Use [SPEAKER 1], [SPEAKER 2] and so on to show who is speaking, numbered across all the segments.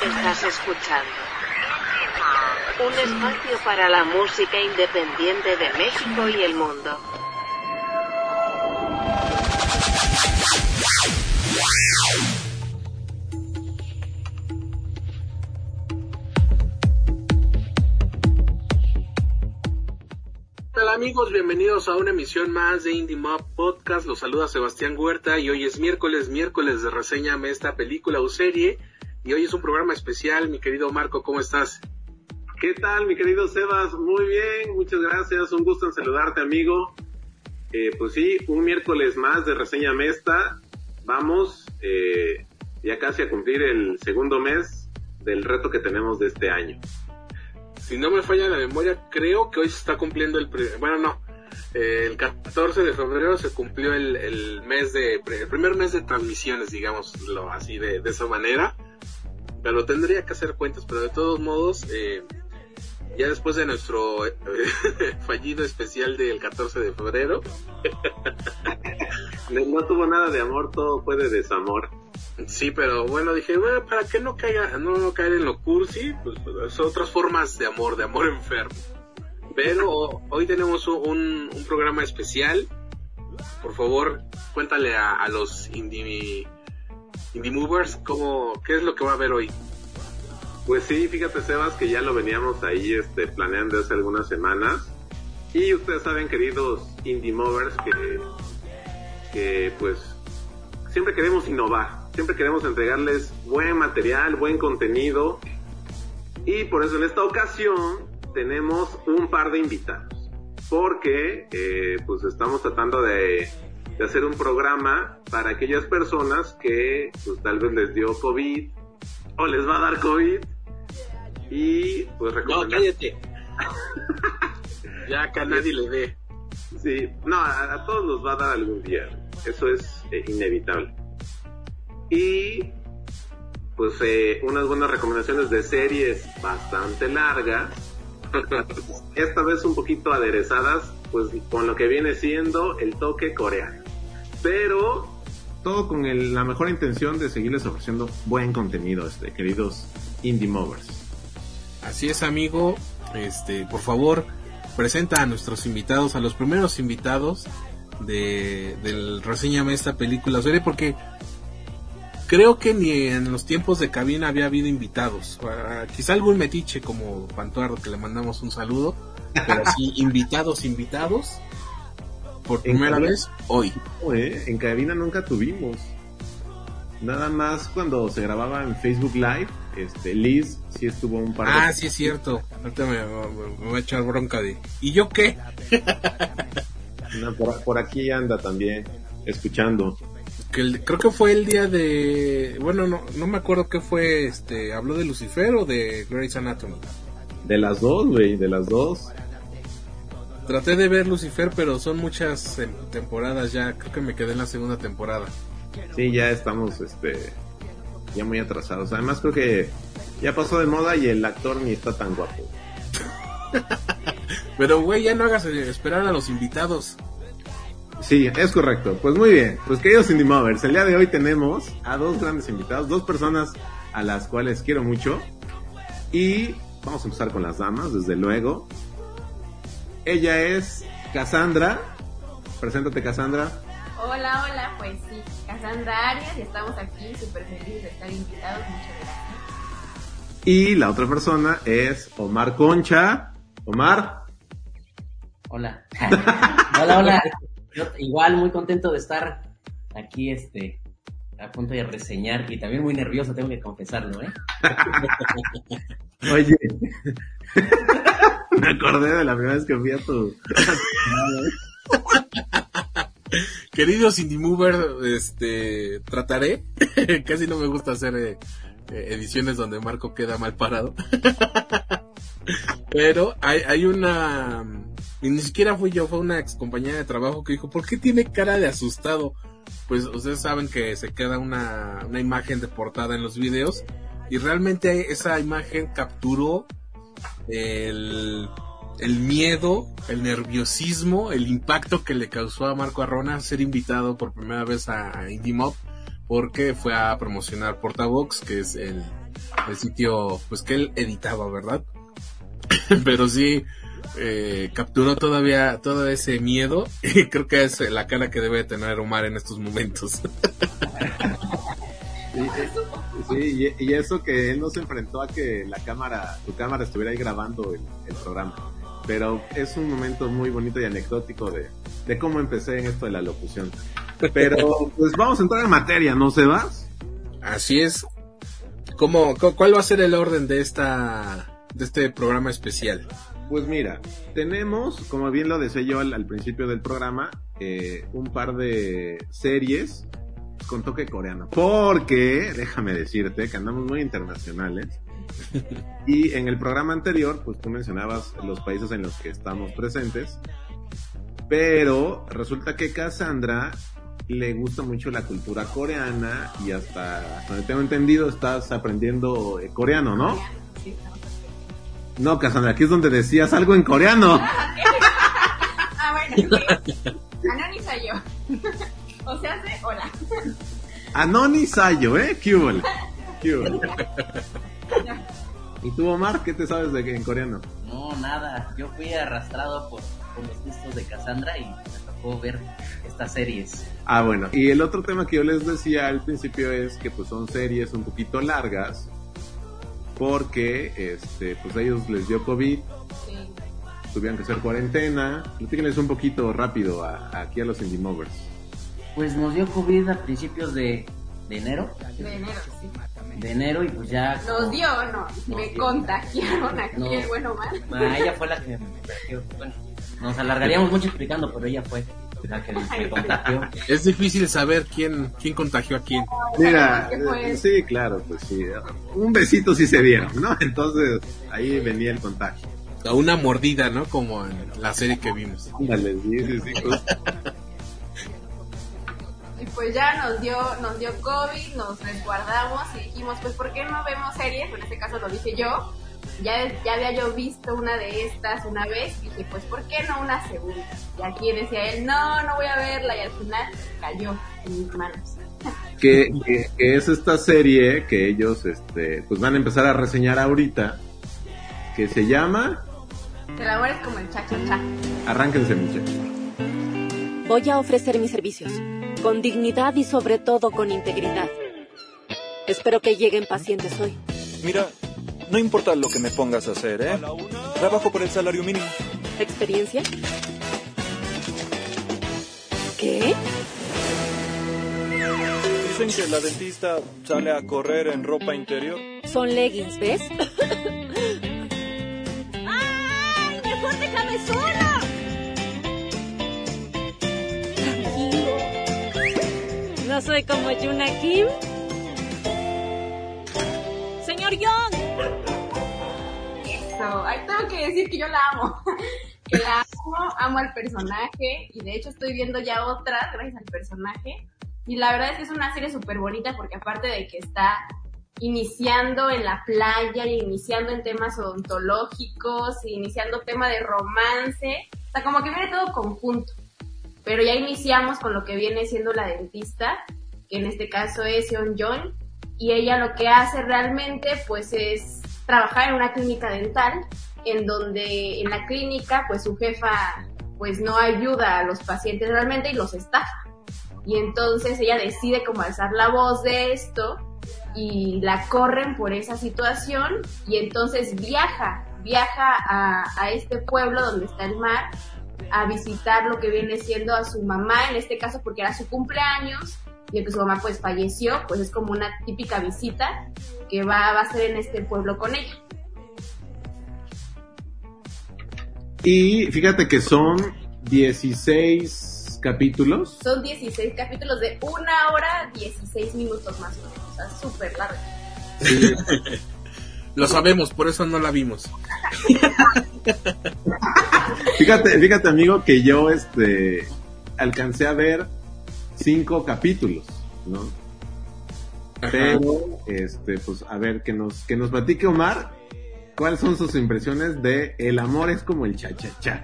[SPEAKER 1] Estás escuchando un espacio para la música independiente de México y el mundo.
[SPEAKER 2] Hola amigos? Bienvenidos a una emisión más de Indie Mob Podcast. Los saluda Sebastián Huerta y hoy es miércoles, miércoles de reseñame esta película o serie. Y hoy es un programa especial, mi querido Marco, ¿cómo estás?
[SPEAKER 3] ¿Qué tal, mi querido Sebas? Muy bien, muchas gracias. Un gusto en saludarte, amigo. Eh, pues sí, un miércoles más de Reseña Mesta. Vamos eh, ya casi a cumplir el segundo mes del reto que tenemos de este año.
[SPEAKER 2] Si no me falla la memoria, creo que hoy se está cumpliendo el... Bueno, no. Eh, el 14 de febrero se cumplió el, el mes de... El primer mes de transmisiones, digámoslo así, de, de esa manera. Pero tendría que hacer cuentas, pero de todos modos... Eh, ya después de nuestro eh, fallido especial del 14 de febrero.
[SPEAKER 3] no, tuvo nada de amor, todo fue de desamor.
[SPEAKER 2] Sí, pero bueno, dije, bueno, para que no caiga, no, caer en lo cursi, pues, son otras formas de amor, de amor enfermo. Pero hoy tenemos un, un programa especial. Por favor, cuéntale a, a los indie, indie movers cómo, qué es lo que va a haber hoy.
[SPEAKER 3] Pues sí, fíjate Sebas que ya lo veníamos ahí este, planeando hace algunas semanas. Y ustedes saben, queridos indie movers, que, que pues siempre queremos innovar, siempre queremos entregarles buen material, buen contenido. Y por eso en esta ocasión tenemos un par de invitados. Porque eh, pues estamos tratando de, de hacer un programa para aquellas personas que pues tal vez les dio COVID o les va a dar COVID y pues
[SPEAKER 2] No, cállate. ya que a nadie le dé.
[SPEAKER 3] Sí, no, a, todos nos va a dar algún día. Eso es eh, inevitable. Y pues eh, unas buenas recomendaciones de series bastante largas. Esta vez un poquito aderezadas, pues con lo que viene siendo el toque coreano. Pero todo con la mejor intención de seguirles ofreciendo buen contenido, este, queridos indie movers.
[SPEAKER 2] Así es, amigo. Este, por favor, presenta a nuestros invitados, a los primeros invitados de, del Reseñame esta película serie, porque creo que ni en los tiempos de cabina había habido invitados. Ah, quizá algún metiche como Pantuardo, que le mandamos un saludo, pero sí, invitados, invitados, por primera vez hoy.
[SPEAKER 3] ¿eh? En cabina nunca tuvimos. Nada más cuando se grababa en Facebook Live, este, Liz sí estuvo un par de...
[SPEAKER 2] Ah, sí es cierto. Ahorita me, voy a echar bronca de... ¿Y yo qué?
[SPEAKER 3] por, aquí anda también, escuchando.
[SPEAKER 2] Que creo que fue el día de... Bueno, no, no me acuerdo qué fue, este... ¿Habló de Lucifer o de Grey's Anatomy?
[SPEAKER 3] De las dos, güey, de las dos.
[SPEAKER 2] Traté de ver Lucifer, pero son muchas temporadas ya. Creo que me quedé en la segunda temporada.
[SPEAKER 3] Sí, ya estamos este ya muy atrasados. Además creo que ya pasó de moda y el actor ni está tan guapo.
[SPEAKER 2] Pero güey, ya no hagas esperar a los invitados.
[SPEAKER 3] Sí, es correcto. Pues muy bien. Pues queridos Indie Movers, el día de hoy tenemos a dos grandes invitados, dos personas a las cuales quiero mucho. Y vamos a empezar con las damas, desde luego. Ella es Cassandra. Preséntate, Cassandra.
[SPEAKER 4] Hola, hola, pues sí, Cassandra Arias y estamos aquí súper felices de estar invitados, muchas gracias.
[SPEAKER 3] Y la otra persona es Omar Concha. Omar.
[SPEAKER 5] Hola. hola, hola. igual muy contento de estar aquí este a punto de reseñar y también muy nervioso, tengo que confesarlo, ¿eh?
[SPEAKER 3] Oye, me acordé de la primera vez que fui a tu...
[SPEAKER 2] Queridos Indie Mover, este, trataré. Casi no me gusta hacer eh, eh, ediciones donde Marco queda mal parado. Pero hay, hay una, y ni siquiera fui yo, fue una ex compañera de trabajo que dijo, ¿por qué tiene cara de asustado? Pues ustedes saben que se queda una, una imagen de portada en los videos y realmente esa imagen capturó el el miedo, el nerviosismo, el impacto que le causó a Marco Arrona ser invitado por primera vez a Indie Mob porque fue a promocionar Portavox, que es el, el sitio pues que él editaba, ¿verdad? Pero sí eh, capturó todavía todo ese miedo y creo que es la cara que debe tener Omar en estos momentos.
[SPEAKER 3] Sí, eh, y, y eso que él no se enfrentó a que la cámara, tu cámara estuviera ahí grabando el, el programa. Pero es un momento muy bonito y anecdótico de, de cómo empecé en esto de la locución. Pero pues vamos a entrar en materia, ¿no, Sebas?
[SPEAKER 2] Así es. ¿Cómo, cu- ¿Cuál va a ser el orden de esta de este programa especial?
[SPEAKER 3] Pues mira, tenemos, como bien lo decía yo al, al principio del programa, eh, un par de series con toque coreano. Porque, déjame decirte que andamos muy internacionales. Y en el programa anterior, pues tú mencionabas los países en los que estamos presentes. Pero resulta que Cassandra le gusta mucho la cultura coreana y hasta, donde tengo entendido, estás aprendiendo eh, coreano, ¿no? No, Cassandra, aquí es donde decías algo en coreano.
[SPEAKER 4] Ah, bueno. Anoni soy yo. o sea, hace hola.
[SPEAKER 3] Anoni Sayo, ¿eh? ¿Qué hubo? ¿Y tú, Omar, qué te sabes de en coreano?
[SPEAKER 5] No, nada. Yo fui arrastrado por, por los gustos de Cassandra y me tocó ver estas series.
[SPEAKER 3] Ah, bueno. Y el otro tema que yo les decía al principio es que pues son series un poquito largas porque este pues a ellos les dio COVID,
[SPEAKER 4] Sí.
[SPEAKER 3] tuvieron que hacer cuarentena. Platíquenles un poquito rápido a- aquí a los Indie Movers.
[SPEAKER 5] Pues nos dio COVID a principios de, de enero.
[SPEAKER 4] De enero, sí.
[SPEAKER 5] De enero y pues ya...
[SPEAKER 4] Nos dio, no. Me
[SPEAKER 5] dio.
[SPEAKER 4] contagiaron aquí
[SPEAKER 5] No.
[SPEAKER 4] el bueno mal.
[SPEAKER 5] Ah, ella fue la que me contagió. Bueno, nos alargaríamos mucho explicando, pero ella fue la que me contagió.
[SPEAKER 2] Es difícil saber quién quién contagió a quién.
[SPEAKER 3] Mira, sí, claro, pues sí. Un besito sí se dieron, ¿no? Entonces ahí venía el contagio.
[SPEAKER 2] A una mordida, ¿no? Como en la serie que vimos.
[SPEAKER 3] Ándale, sí, sí, sí.
[SPEAKER 4] Y pues ya nos dio, nos dio COVID, nos resguardamos y dijimos, pues ¿por qué no vemos series? En este caso lo dije yo. Ya, ya había yo visto una de estas una vez y dije, pues ¿por qué no una segunda? Y aquí decía él, no, no voy a verla y al final cayó en mis manos.
[SPEAKER 3] que, que- que es esta serie que ellos este pues van a empezar a reseñar ahorita que se llama
[SPEAKER 4] El amor es como el cha-cha-cha.
[SPEAKER 3] Arránquense muchachos.
[SPEAKER 6] Voy a ofrecer mis servicios, con dignidad y sobre todo con integridad. Espero que lleguen pacientes hoy.
[SPEAKER 7] Mira, no importa lo que me pongas a hacer, ¿eh? Trabajo por el salario mínimo.
[SPEAKER 6] ¿Experiencia? ¿Qué?
[SPEAKER 7] Dicen que la dentista sale a correr en ropa interior.
[SPEAKER 6] Son leggings, ¿ves? ¡Ay! ¡Mejor déjame sola! Tranquilo. ¿No soy como Yuna Kim? Señor Young,
[SPEAKER 4] Eso, ahí tengo que decir que yo la amo. que la amo, amo al personaje y de hecho estoy viendo ya otra gracias al personaje. Y la verdad es que es una serie súper bonita porque aparte de que está iniciando en la playa, iniciando en temas odontológicos, iniciando tema de romance, o sea, como que viene todo conjunto. Pero ya iniciamos con lo que viene siendo la dentista, que en este caso es Seon Jong, y ella lo que hace realmente pues es trabajar en una clínica dental, en donde en la clínica pues su jefa pues no ayuda a los pacientes realmente y los estafa. Y entonces ella decide como alzar la voz de esto y la corren por esa situación y entonces viaja, viaja a, a este pueblo donde está el mar a visitar lo que viene siendo a su mamá, en este caso porque era su cumpleaños y que su mamá pues falleció, pues es como una típica visita que va, va a ser en este pueblo con ella.
[SPEAKER 3] Y fíjate que son 16 capítulos.
[SPEAKER 4] Son 16 capítulos de una hora 16 minutos más o menos, o sea, súper largo.
[SPEAKER 3] Sí.
[SPEAKER 2] Lo sabemos, por eso no la vimos.
[SPEAKER 3] Fíjate, fíjate amigo que yo este alcancé a ver cinco capítulos, ¿no?
[SPEAKER 2] Ajá.
[SPEAKER 3] Pero, este, pues, a ver, que nos, que nos platique Omar, ¿cuáles son sus impresiones de El amor es como el cha-cha-cha?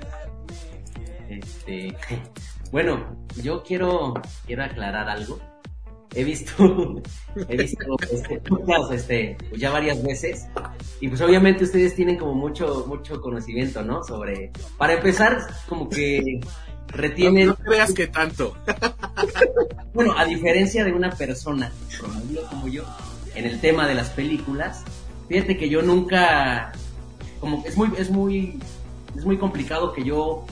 [SPEAKER 5] Este, bueno, yo quiero, quiero aclarar algo. he visto, he visto este, este, ya varias veces. Y pues obviamente ustedes tienen como mucho, mucho conocimiento, ¿no? Sobre, para empezar, como que retienen...
[SPEAKER 2] No, no creas que tanto.
[SPEAKER 5] Bueno, a diferencia de una persona como yo, en el tema de las películas, fíjate que yo nunca, como que es muy, es muy, es muy complicado que yo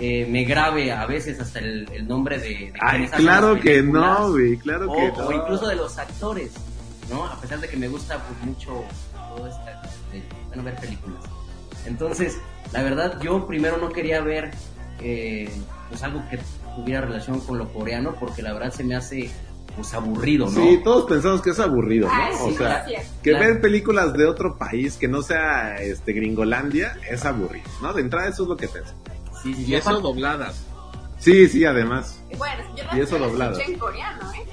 [SPEAKER 5] eh, me grabe a veces hasta el, el nombre de, de
[SPEAKER 3] Ay, claro que no, güey, claro
[SPEAKER 5] o,
[SPEAKER 3] que
[SPEAKER 5] o
[SPEAKER 3] no.
[SPEAKER 5] incluso de los actores, ¿no? A pesar de que me gusta pues, mucho todo esta, de, bueno, ver películas. Entonces, la verdad, yo primero no quería ver eh, pues algo que tuviera relación con lo coreano, porque la verdad se me hace pues aburrido, ¿no?
[SPEAKER 3] Sí, todos pensamos que es aburrido, ¿no?
[SPEAKER 4] Ay,
[SPEAKER 3] o
[SPEAKER 4] sí,
[SPEAKER 3] sea,
[SPEAKER 4] gracias.
[SPEAKER 3] que
[SPEAKER 5] Claro.
[SPEAKER 3] ver películas de otro país que no sea este Gringolandia es aburrido, ¿no? De entrada eso es lo que pensamos.
[SPEAKER 5] Sí, sí,
[SPEAKER 2] Y
[SPEAKER 5] sí,
[SPEAKER 2] eso
[SPEAKER 5] aparte-
[SPEAKER 2] dobladas.
[SPEAKER 3] Sí, sí, además.
[SPEAKER 4] Bueno, yo
[SPEAKER 3] Y
[SPEAKER 4] la,
[SPEAKER 3] eso
[SPEAKER 4] yo la
[SPEAKER 3] doblado.
[SPEAKER 4] escuché en coreano, ¿eh?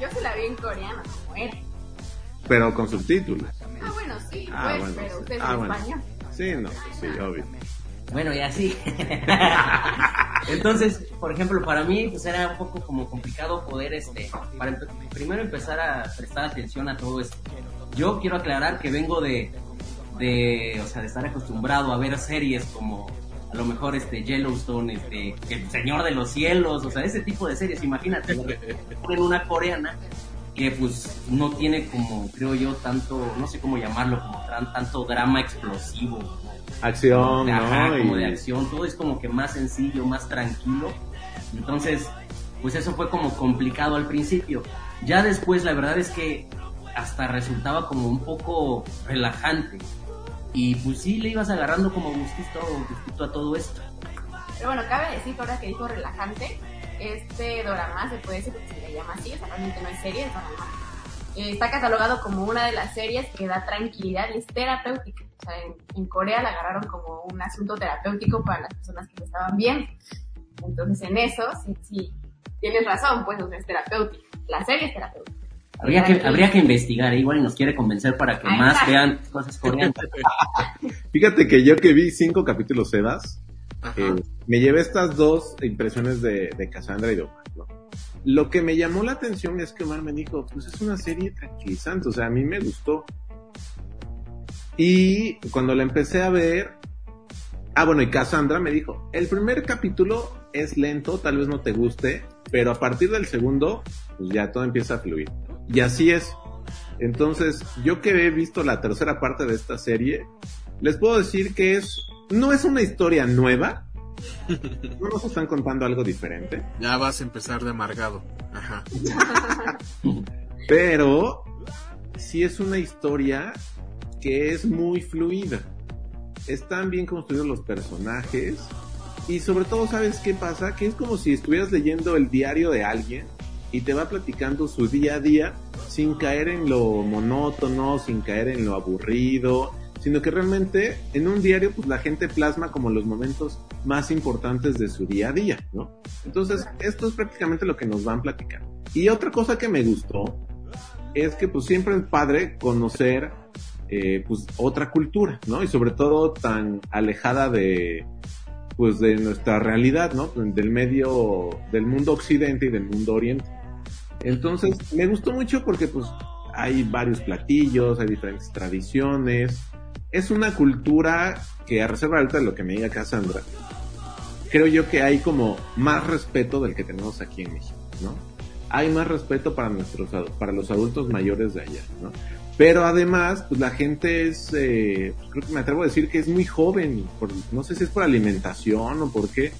[SPEAKER 4] Yo se la vi en coreano, como era.
[SPEAKER 3] Pero con subtítulos.
[SPEAKER 4] Ah, bueno, sí,
[SPEAKER 3] Ah,
[SPEAKER 4] pues,
[SPEAKER 3] bueno,
[SPEAKER 4] pero
[SPEAKER 3] sí.
[SPEAKER 4] usted es
[SPEAKER 3] Ah, bueno.
[SPEAKER 4] español.
[SPEAKER 3] Sí, no, sí, obvio.
[SPEAKER 5] Bueno, y así. Entonces, por ejemplo, para mí pues era un poco como complicado poder, este, para empe- primero empezar a prestar atención a todo esto. Yo quiero aclarar que vengo de, de, o sea, de estar acostumbrado a ver series como a lo mejor este Yellowstone, este, El Señor de los Cielos, o sea, ese tipo de series, imagínate, en una coreana que pues no tiene como, creo yo, tanto, no sé cómo llamarlo, como tan- tanto drama explosivo.
[SPEAKER 3] Acción,
[SPEAKER 5] de, ajá,
[SPEAKER 3] ¿no?
[SPEAKER 5] como
[SPEAKER 3] Y-
[SPEAKER 5] de acción, todo es como que más sencillo, más tranquilo. Entonces, pues eso fue como complicado al principio. Ya después, la verdad es que hasta resultaba como un poco relajante. Y pues sí, le ibas agarrando como gustito, gustito a todo esto.
[SPEAKER 4] Pero bueno, cabe decir que ahora que dijo relajante, este dorama se puede decir porque se le llama así, o sea, realmente no es serie, es dorama. Eh, está catalogado como una de las series que da tranquilidad y es terapéutica. O sea, en, en Corea la agarraron como un asunto terapéutico para las personas que no estaban bien. Entonces, en eso, sí, sí, tienes razón, pues, o sea, es terapéutica. La serie es terapéutica.
[SPEAKER 5] Habría que, habría que investigar, ¿eh? igual y nos quiere convencer para que
[SPEAKER 4] Ahí
[SPEAKER 5] más
[SPEAKER 4] está.
[SPEAKER 5] vean cosas coreanas.
[SPEAKER 3] Fíjate que yo que vi cinco capítulos Sebas, eh, me llevé estas dos impresiones de, de Cassandra y de Omar, ¿no? Lo que me llamó la atención es que Omar me dijo, pues es una serie tranquilizante, o sea, a mí me gustó. Y cuando la empecé a ver, ah, bueno, y Cassandra me dijo, el primer capítulo es lento, tal vez no te guste, pero a partir del segundo, pues ya todo empieza a fluir. Y así es. Entonces, yo que he visto la tercera parte de esta serie, les puedo decir que es, no es una historia nueva, no nos están contando algo diferente,
[SPEAKER 2] Ya vas a empezar de amargado. Ajá.
[SPEAKER 3] pero sí es una historia que es muy fluida. Están bien construidos los personajes y sobre todo, ¿sabes qué pasa? Que es como si estuvieras leyendo el diario de alguien y te va platicando su día a día sin caer en lo monótono, sin caer en lo aburrido, sino que realmente en un diario pues la gente plasma como los momentos más importantes de su día a día, ¿no? Entonces, esto es prácticamente lo que nos van platicando. Y otra cosa que me gustó es que pues siempre es padre conocer eh, pues otra cultura, ¿no? Y sobre todo tan alejada de pues de nuestra realidad, ¿no? Del medio, del mundo occidente y del mundo oriente. Entonces, me gustó mucho porque pues hay varios platillos, hay diferentes tradiciones. Es una cultura que a reserva alta de lo que me diga Cassandra, creo yo que hay como más respeto del que tenemos aquí en México, ¿no? Hay más respeto para nuestros para los adultos mayores de allá, ¿no? Pero además, pues la gente es, eh, creo que me atrevo a decir que es muy joven, por- no sé si es por alimentación o por qué.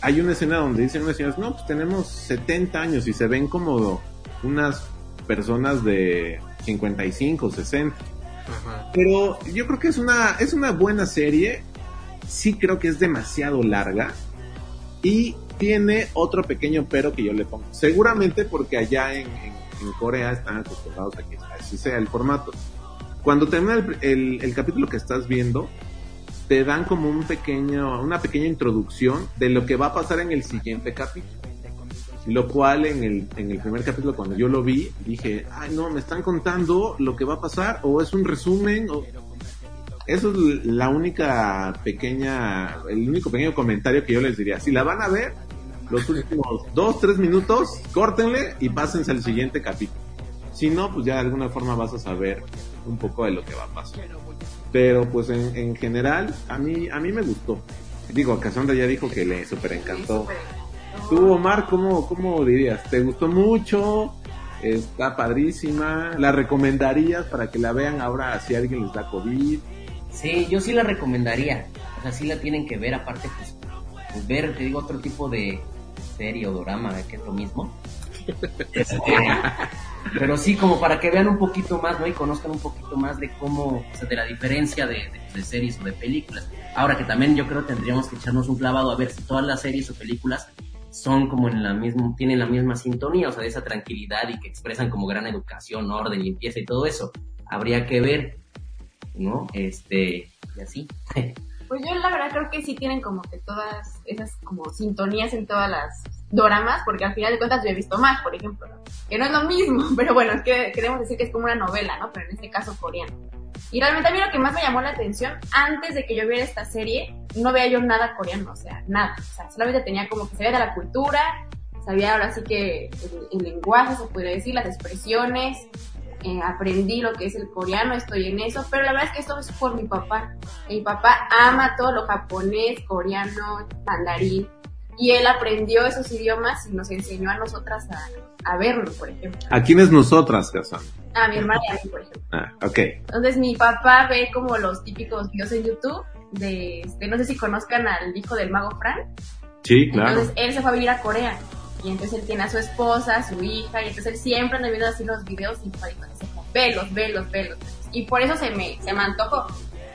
[SPEAKER 3] Hay una escena donde dicen unas señoras, no, pues tenemos 70 años y se ven como unas personas de 55, 60.
[SPEAKER 2] Ajá.
[SPEAKER 3] Pero yo creo que es una, es una buena serie. Sí creo que es demasiado larga. Y tiene otro pequeño pero que yo le pongo. Seguramente porque allá en, en- en Corea están acostumbrados a que así sea el formato. Cuando termina el, el- el capítulo que estás viendo, te dan como un pequeño, una pequeña introducción de lo que va a pasar en el siguiente capítulo. Lo cual en el, en el primer capítulo cuando yo lo vi, dije, ay no, me están contando lo que va a pasar, o es un resumen, o... Eso es la única pequeña, el único pequeño comentario que yo les diría. Si la van a ver, los últimos dos, tres minutos, córtenle y pásense al siguiente capítulo. Si no, pues ya de alguna forma vas a saber un poco de lo que va a pasar. Pero pues en, en general, a mí, a mí me gustó. Digo, a Cassandra ya dijo que le super encantó. Tú, Omar, ¿cómo, ¿cómo dirías? ¿Te gustó mucho? Está padrísima. ¿La recomendarías para que la vean ahora si alguien les da COVID?
[SPEAKER 5] Sí, yo sí la recomendaría. O sea, sí la tienen que ver, aparte, pues, pues ver, te digo, otro tipo de serie o drama, que es lo mismo. Este, pero sí, como para que vean un poquito más, ¿no? Y conozcan un poquito más de cómo, o sea, de la diferencia de, de, series o de películas. Ahora que también yo creo tendríamos que echarnos un clavado a ver si todas las series o películas son como en la misma, tienen la misma sintonía, o sea, de esa tranquilidad y que expresan como gran educación, orden, limpieza y todo eso. Habría que ver, ¿no? Este, y así.
[SPEAKER 4] Pues yo la verdad creo que sí tienen como que todas esas como sintonías en todas las doramas, porque al final de cuentas yo he visto más, por ejemplo, ¿no? que no es lo mismo, pero bueno, es que queremos decir que es como una novela, ¿no? Pero en este caso coreano. Y realmente a mí lo que más me llamó la atención, antes de que yo viera esta serie, no veía yo nada coreano, o sea, nada. O sea, solamente tenía como que sabía de la cultura, sabía ahora sí que el, el lenguaje, se podría decir, las expresiones, eh, aprendí lo que es el coreano, estoy en eso, pero la verdad es que esto es por mi papá. Mi papá ama todo lo japonés, coreano, mandarín, y él aprendió esos idiomas y nos enseñó a nosotras a, a verlo, por ejemplo.
[SPEAKER 3] ¿A quiénes nosotras, Cassandra?
[SPEAKER 4] A mi hermana y a mí, por ejemplo.
[SPEAKER 3] Ah, ok.
[SPEAKER 4] Entonces mi papá ve como los típicos videos en YouTube de, este, no sé si conozcan al hijo del mago Frank.
[SPEAKER 3] Sí, claro.
[SPEAKER 4] Entonces él se fue a vivir a Corea. Y entonces él tiene a su esposa, a su hija, y entonces él siempre anda viendo así los videos y para dice, velos, velos, velos. Y por eso se me, se me antojó.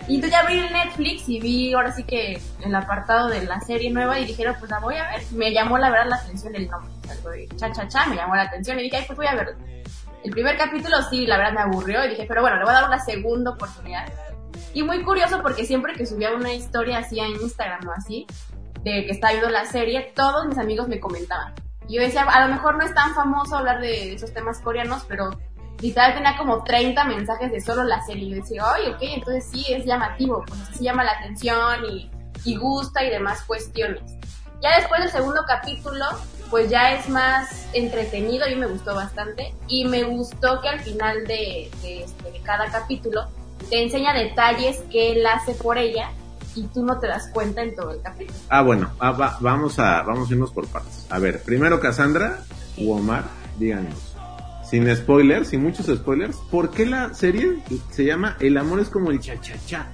[SPEAKER 4] Y entonces ya abrí el Netflix y vi ahora sí que el apartado de la serie nueva y dijeron, pues la voy a ver. Me llamó la verdad la atención el nombre. Algo de cha cha cha, me llamó la atención y dije, ay, pues voy a verlo. El primer capítulo sí, la verdad me aburrió y dije, pero bueno, le voy a dar una segunda oportunidad. Y muy curioso porque siempre que subía una historia así en Instagram o así, de que estaba viendo la serie, todos mis amigos me comentaban. Y yo decía, a lo mejor no es tan famoso hablar de esos temas coreanos, pero literal tenía como 30 mensajes de solo la serie. Y yo decía, ay, ok, entonces sí, es llamativo, pues sí llama la atención y, y gusta y demás cuestiones. Ya después del segundo capítulo, pues ya es más entretenido, mí me gustó bastante. Y me gustó que al final de, de, este, de cada capítulo te enseña detalles que él hace por ella y tú no te das cuenta en todo el capítulo.
[SPEAKER 3] Ah, bueno, ah, va, vamos, a, vamos a irnos por partes. A ver, primero Cassandra u Omar, díganos, sin spoilers, sin muchos spoilers, ¿por qué la serie se llama El amor es como el cha-cha-cha?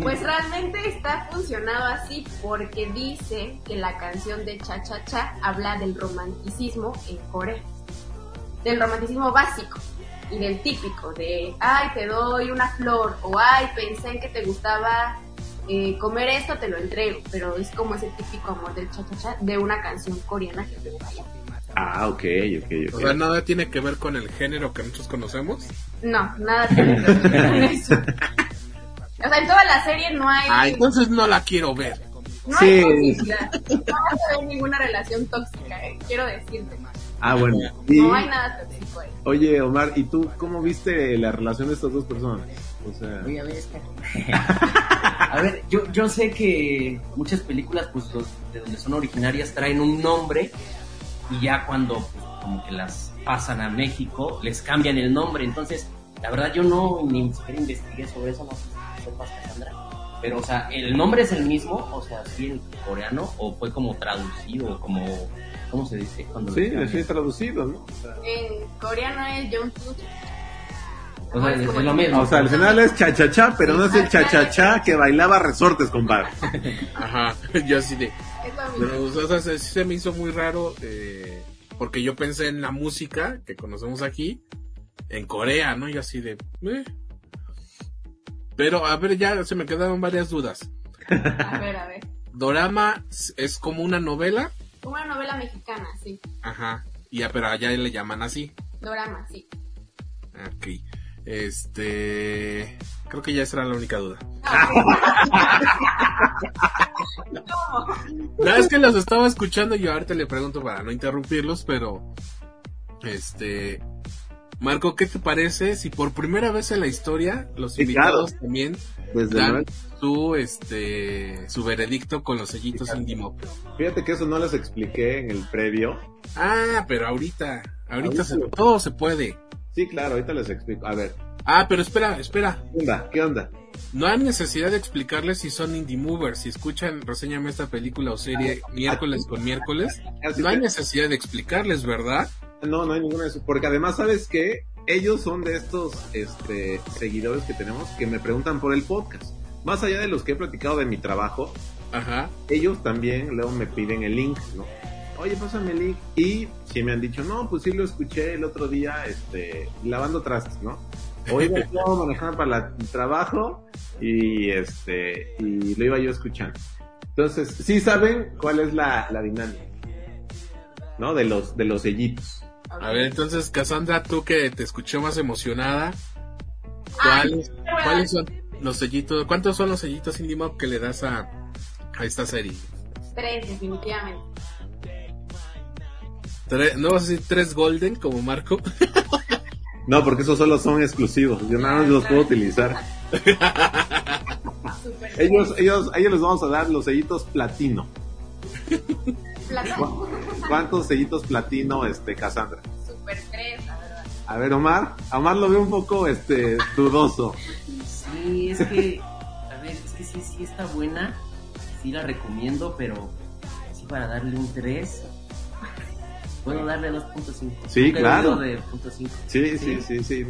[SPEAKER 4] Pues realmente está funcionado así porque dice que la canción de Cha Cha Cha habla del romanticismo en Corea. Del romanticismo básico y del típico de, ay, te doy una flor o ay, pensé en que te gustaba eh, comer esto, te lo entrego. Pero es como ese típico amor del Cha Cha Cha de una canción coreana que te vaya.
[SPEAKER 3] Ah, ok, ok, ok.
[SPEAKER 2] O sea, nada tiene que ver con el género que nosotros conocemos.
[SPEAKER 4] No, nada tiene que ver con eso. O sea, en toda la serie no hay...
[SPEAKER 2] Ah, entonces no la quiero ver.
[SPEAKER 4] No
[SPEAKER 3] Sí.
[SPEAKER 4] hay toxicidad. No vas a ver ninguna relación tóxica, eh, quiero decirte.
[SPEAKER 3] Ah, bueno. Y,
[SPEAKER 4] No hay nada tóxico ahí.
[SPEAKER 3] oye, Omar, ¿y tú cómo viste la relación de estas dos personas? O sea,
[SPEAKER 5] Voy a ver esta. A ver, yo, yo sé que muchas películas, pues, los- de donde son originarias, traen un nombre y ya cuando, pues, como que las pasan a México, les cambian el nombre. Entonces, la verdad, yo no ni siquiera investigué sobre eso, no sé si sepas, Cassandra. Pero, o sea, ¿el nombre es el mismo? O sea, ¿sí el coreano? ¿O fue como traducido? como ¿Cómo se dice? Cuando
[SPEAKER 3] sí, sí, traducido, ¿no? O sea,
[SPEAKER 4] En coreano es Jungkook.
[SPEAKER 5] O sea, es, es lo mismo.
[SPEAKER 3] o sea, al final es cha-cha-cha, pero no es el cha-cha-cha que bailaba resortes, compadre.
[SPEAKER 2] Ajá, yo así de...
[SPEAKER 4] Lo.
[SPEAKER 2] Pero, o sea, se, se me hizo muy raro eh, porque yo pensé en la música que conocemos aquí en Corea, ¿no? Y así de... eh. Pero, a ver, ya se me quedaron varias dudas.
[SPEAKER 4] A ver, a ver.
[SPEAKER 2] Dorama es como una novela,
[SPEAKER 4] Como una novela mexicana, sí.
[SPEAKER 2] ajá, y ya, pero allá le llaman así.
[SPEAKER 4] Dorama, sí.
[SPEAKER 2] Ok. Este... Creo que ya esa era la única duda.
[SPEAKER 4] ¿Cómo?
[SPEAKER 2] No, es que los estaba escuchando y yo ahorita le pregunto para no interrumpirlos, pero... Este... Marco, ¿qué te parece si por primera vez en la historia los invitados
[SPEAKER 3] claro.
[SPEAKER 2] también
[SPEAKER 3] Pues
[SPEAKER 2] dan su este su veredicto con los sellitos Indie Mob?
[SPEAKER 3] fíjate que eso no les expliqué en el previo.
[SPEAKER 2] Ah, pero ahorita, ahorita
[SPEAKER 3] Ahorita
[SPEAKER 2] se-
[SPEAKER 3] lo-
[SPEAKER 2] todo se puede.
[SPEAKER 3] Sí, claro, ahorita les explico. A ver,
[SPEAKER 2] Ah, pero espera, espera.
[SPEAKER 3] ¿qué onda? ¿Qué onda?
[SPEAKER 2] No hay necesidad de explicarles si son indie movers. Si escuchan, reseñame esta película o serie miércoles con miércoles. No hay necesidad de explicarles, ¿verdad?
[SPEAKER 3] No, no hay ninguna de eso. Porque además, ¿sabes qué? Ellos son de estos este, seguidores que tenemos que me preguntan por el podcast. Más allá de los que he platicado de mi trabajo,
[SPEAKER 2] Ajá.
[SPEAKER 3] ellos también luego me piden el link, ¿no? Oye, pásame el link. Y si me han dicho, no, pues sí lo escuché el otro día, este, lavando trastes, ¿no? O iba yo manejando para el trabajo y este, y lo iba yo escuchando. Entonces, sí saben cuál es la, la dinámica, ¿no? De los, de los sellitos.
[SPEAKER 2] A ver, entonces, Cassandra, tú que te escuché más emocionada,
[SPEAKER 4] Ay,
[SPEAKER 2] ¿cuáles, ¿cuáles son los sellitos? ¿Cuántos son los sellitos Indie Mob que le das a, a esta serie?
[SPEAKER 4] Tres, definitivamente.
[SPEAKER 2] Tre- ¿No vas a decir tres Golden como Marco?
[SPEAKER 3] No, porque esos solo son exclusivos. Yo nada más los puedo utilizar. Ellos, ellos, a ellos les vamos a dar los sellitos platino. ¿Cuántos sellitos platino, este, Cassandra?
[SPEAKER 4] Super tres, la verdad.
[SPEAKER 3] A ver, Omar. A Omar lo veo un poco, este, dudoso.
[SPEAKER 5] Sí, es que, a ver, es que sí, sí está buena, sí la recomiendo, pero sí para darle un 3, puedo darle 2.5.
[SPEAKER 3] Sí, claro.
[SPEAKER 5] de 0.5.
[SPEAKER 3] Sí, sí, sí, sí.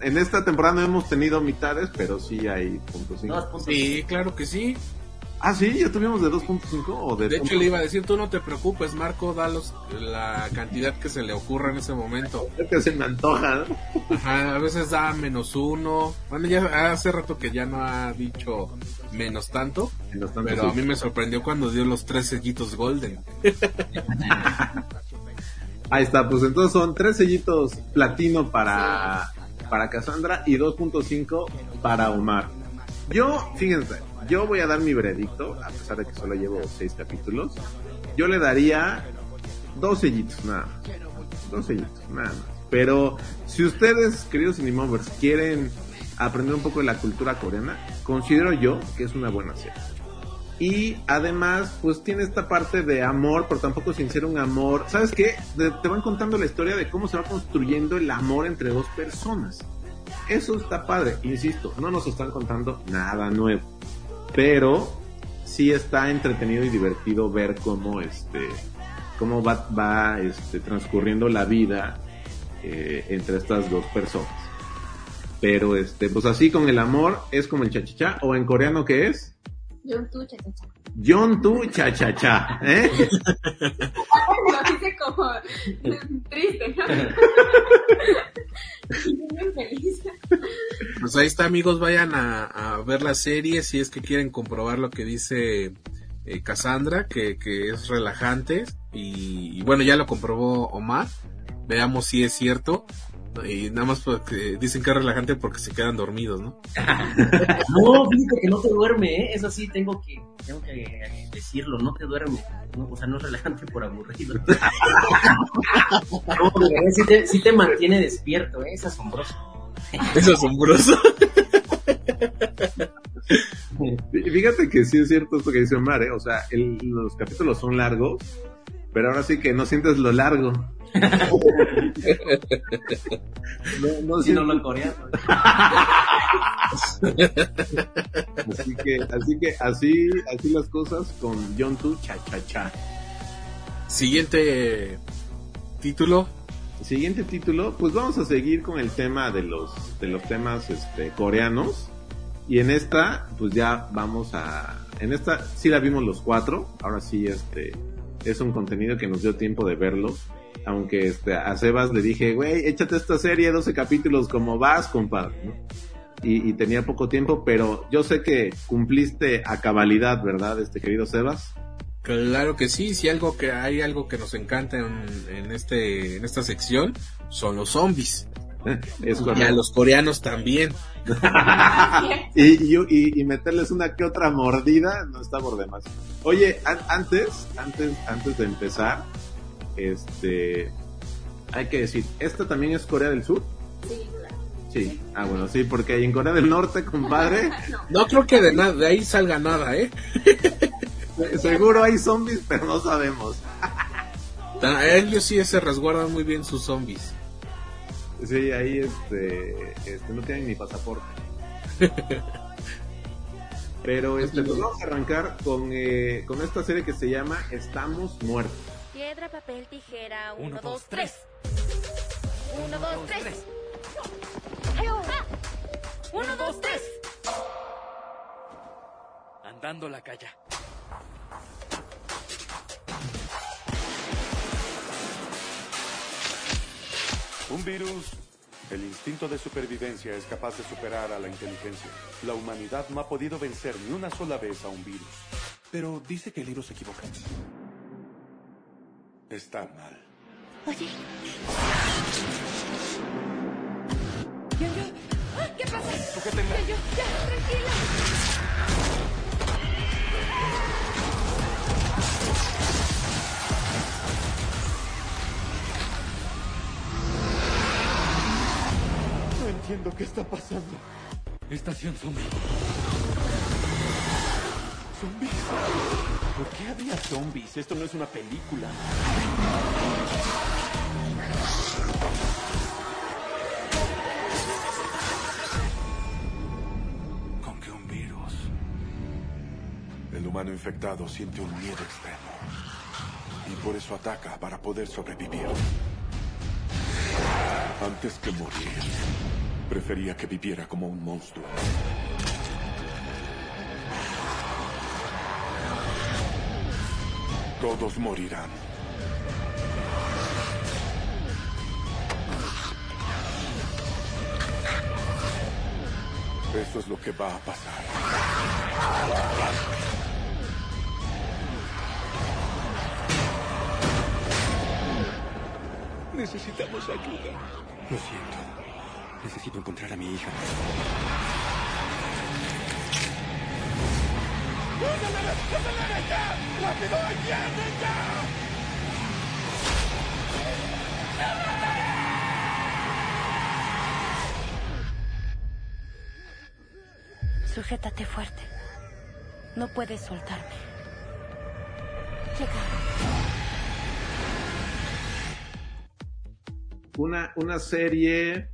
[SPEAKER 3] En esta temporada no hemos tenido mitades, pero sí hay punto cinco.
[SPEAKER 5] 2.5.
[SPEAKER 2] Sí, claro que sí.
[SPEAKER 3] Ah, sí, ya tuvimos de 2.5 o de...
[SPEAKER 2] De hecho, le iba a decir, tú no te preocupes, Marco, da los, la cantidad que se le ocurra en ese momento.
[SPEAKER 3] Es que se me antoja. ¿no?
[SPEAKER 2] Ajá, a veces da menos uno. Bueno, ya hace rato que ya no ha dicho menos tanto, pero a mí me sorprendió cuando dio los tres sellitos Golden.
[SPEAKER 3] Ahí está, pues entonces son tres sellitos platino para, para Cassandra y 2.5 para Omar. Yo, fíjense, yo voy a dar mi veredicto, a pesar de que solo llevo seis capítulos. Yo le daría dos sellitos, nada más. Dos sellitos, nada más. Pero si ustedes, queridos Cinemovers, quieren aprender un poco de la cultura coreana, considero yo que es una buena serie. Y además, pues tiene esta parte de amor, pero tampoco sin ser un amor. ¿Sabes qué? Te van contando la historia de cómo se va construyendo el amor entre dos personas. Eso está padre, insisto, no nos están contando nada nuevo. Pero sí está entretenido y divertido ver cómo este cómo va, va este, transcurriendo la vida eh, entre estas dos personas. Pero este, pues así con el amor es como el chachachá, o en coreano que es
[SPEAKER 4] Yo tú, cha, cha, cha.
[SPEAKER 3] John Tu Cha Cha Cha, ¿eh?
[SPEAKER 4] Lo dice como triste, ¿no?
[SPEAKER 2] Pues ahí está, amigos, vayan a, ver la serie si es que quieren comprobar lo que dice eh, Cassandra, que, que es relajante. Y bueno, ya lo comprobó Omar. Veamos si es cierto. Y nada más porque dicen que es relajante porque se quedan dormidos, ¿no?
[SPEAKER 5] No, fíjate que no te duerme, ¿eh? Eso sí, tengo que, tengo que eh, decirlo, no te duerme. No, o sea, no es relajante por aburrido. No, verdad, sí te, sí te mantiene despierto, ¿eh? Es asombroso.
[SPEAKER 2] Es asombroso.
[SPEAKER 3] Fíjate que sí es cierto esto que dice Omar, ¿eh? O sea, el- los capítulos son largos, pero ahora sí que no sientes lo largo. No, no
[SPEAKER 5] Si no lo coreano.
[SPEAKER 3] así que, así que, así, así las cosas con John Tu Cha Cha Cha.
[SPEAKER 2] Siguiente título.
[SPEAKER 3] Siguiente título, pues vamos a seguir con el tema de los, de los temas, este, coreanos. Y en esta, pues ya vamos a, en esta sí la vimos los cuatro. Ahora sí, este, es un contenido que nos dio tiempo de verlo. Aunque este, a Sebas le dije, güey, échate esta serie, 12 capítulos, como vas, compadre? y tenía poco tiempo, pero yo sé que cumpliste a cabalidad, ¿verdad, este querido Sebas?
[SPEAKER 2] Claro que sí, si algo que hay algo que nos encanta en, en este en esta sección son los zombies
[SPEAKER 3] Es
[SPEAKER 2] y a los coreanos también.
[SPEAKER 3] y, y, y- y meterles una que otra mordida no está por demás. Oye, an- antes, antes, antes de empezar, este, hay que decir, esta también es Corea del Sur.
[SPEAKER 4] Sí,
[SPEAKER 3] ah, bueno, sí, porque ahí en Corea del Norte, compadre,
[SPEAKER 2] No creo que de, nada, de ahí salga nada, ¿eh?
[SPEAKER 3] seguro hay zombies, pero no sabemos.
[SPEAKER 2] Ellos sí se resguardan muy bien sus zombies.
[SPEAKER 3] Sí, ahí este, este no tienen ni pasaporte. Pero este, pues vamos a arrancar con, eh, con esta serie que se llama Estamos Muertos.
[SPEAKER 8] Piedra, papel, tijera. Uno,
[SPEAKER 9] Uno,
[SPEAKER 8] dos,
[SPEAKER 9] dos,
[SPEAKER 8] tres. Uno, dos, tres. Ah. Uno, dos, tres.
[SPEAKER 9] Andando la calle.
[SPEAKER 10] Un virus. El instinto de supervivencia es capaz de superar a la inteligencia. La humanidad no ha podido vencer ni una sola vez a un virus.
[SPEAKER 7] Pero dice que el libro se equivoca.
[SPEAKER 10] Está mal.
[SPEAKER 8] Oye. Ah, ¿Qué pasa?
[SPEAKER 10] Sujétenla.
[SPEAKER 8] Ya, yo, ya, tranquila.
[SPEAKER 10] Entiendo qué está pasando.
[SPEAKER 9] Estación zombie.
[SPEAKER 10] ¿Zombies? ¿Por qué había zombies? Esto no es una película.
[SPEAKER 7] Con que un virus.
[SPEAKER 10] El humano infectado siente un miedo extremo. Y por eso ataca para poder sobrevivir. Antes que morir, prefería que viviera como un monstruo. Todos morirán. Eso es lo que va a pasar.
[SPEAKER 7] Necesitamos ayuda. Lo siento. Necesito encontrar a mi hija.
[SPEAKER 8] Sujétate fuerte. No puedes soltarme. Llega.
[SPEAKER 3] Una, una serie,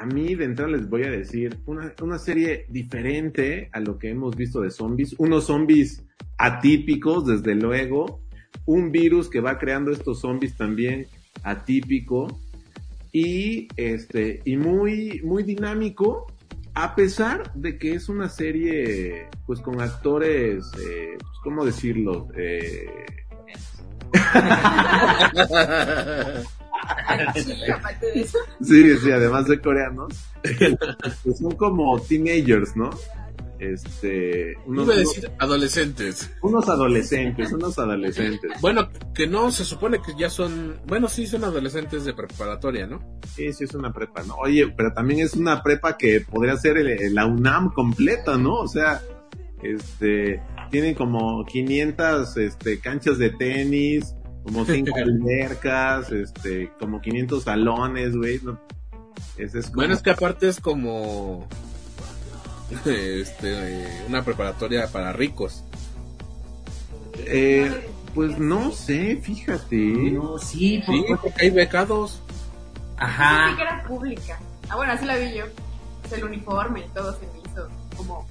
[SPEAKER 3] a mí de entrada les voy a decir, una, una serie diferente a lo que hemos visto de zombies. Unos zombies atípicos, desde luego. Un virus que va creando estos zombies también atípico. Y este, y muy, muy dinámico. A pesar de que es una serie, pues con actores, eh, pues, ¿cómo decirlo? Eh,
[SPEAKER 4] Sí, aparte de eso.
[SPEAKER 3] Sí, sí, además de coreanos, pues son como teenagers, ¿no? Este, unos,
[SPEAKER 2] Iba a decir adolescentes.
[SPEAKER 3] unos adolescentes, unos adolescentes.
[SPEAKER 2] Bueno, que no, se supone que ya son, bueno, sí son adolescentes de preparatoria, ¿no?
[SPEAKER 3] Sí, sí, es una prepa, ¿no? Oye, pero también es una prepa que podría ser el- la UNAM completa, ¿no? O sea, este, tienen como 500 este, canchas de tenis, como 5 albercas, este, como 500 salones, güey. ¿no? Ese es como-
[SPEAKER 2] Bueno, es que aparte es como este una preparatoria para ricos.
[SPEAKER 3] Eh, pues no sé, fíjate.
[SPEAKER 5] No, sí, por-
[SPEAKER 2] Sí, porque hay becados.
[SPEAKER 5] Ajá.
[SPEAKER 4] que era pública. Ah, bueno, así la vi yo. Es el uniforme y todo se me hizo como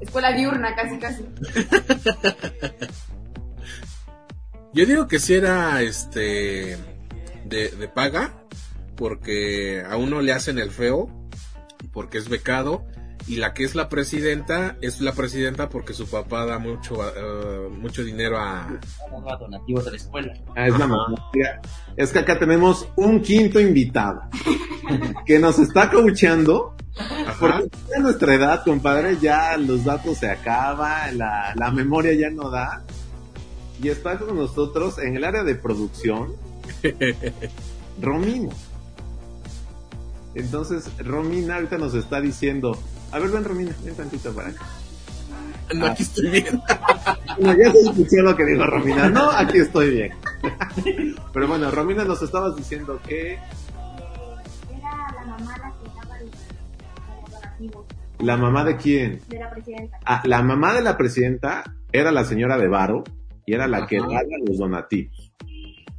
[SPEAKER 4] escuela diurna, casi, casi.
[SPEAKER 2] Yo digo que si era este de, de paga, porque a uno le hacen el feo, porque es becado, y la que es la presidenta es la presidenta porque su papá da mucho eh, mucho dinero a
[SPEAKER 5] donativos de la escuela.
[SPEAKER 3] Ah, es la mamá. Es que acá tenemos un quinto invitado que nos está coacheando. Porque a nuestra edad, compadre, ya los datos se acaban, la, la memoria ya no da. Y está con nosotros en el área de producción, Romina. Entonces, Romina ahorita nos está diciendo, a ver, ven Romina, ven tantito para acá.
[SPEAKER 2] No, aquí estoy bien.
[SPEAKER 3] No, ya se escuchó lo que dijo Romina. No, aquí estoy bien. Pero bueno, Romina nos estabas diciendo que
[SPEAKER 4] Era la mamá la donativos.
[SPEAKER 3] ¿La mamá de quién?
[SPEAKER 4] De la presidenta.
[SPEAKER 3] Ah, la mamá de la presidenta era la señora de Varo y era la que daba los donativos.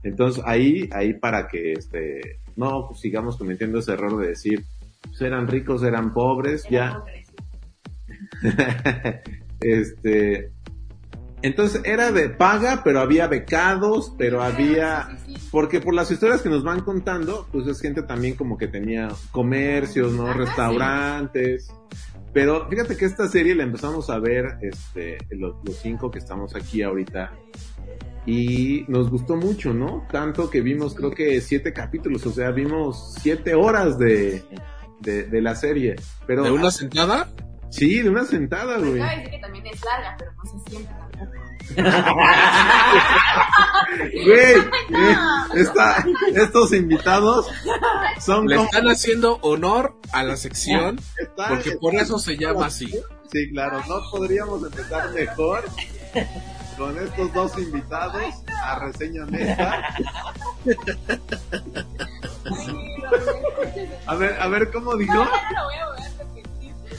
[SPEAKER 3] Entonces ahí, ahí para que este, no sigamos cometiendo ese error de decir, pues eran ricos, eran pobres, ya. este, entonces era de paga, pero había becados, pero había, porque por las historias que nos van contando, pues es gente también como que tenía comercios, ¿no? Restaurantes. Pero fíjate que esta serie la empezamos a ver, este, los, los cinco que estamos aquí ahorita. Y nos gustó mucho, ¿no? Tanto que vimos creo que siete capítulos, o sea, vimos siete horas de, de, de la serie. Pero,
[SPEAKER 2] ¿De una sentada?
[SPEAKER 3] Sí, de una sentada,
[SPEAKER 4] Pues
[SPEAKER 3] güey.
[SPEAKER 4] cabe decir que también es larga, pero no se siente tampoco.
[SPEAKER 3] Güey, eh, estos invitados son
[SPEAKER 2] Le
[SPEAKER 3] como...
[SPEAKER 2] están haciendo honor a la sección porque por eso se llama así.
[SPEAKER 3] Sí, claro, no podríamos empezar mejor con estos dos invitados a reseña neta. A ver, a ver, ¿cómo dijo?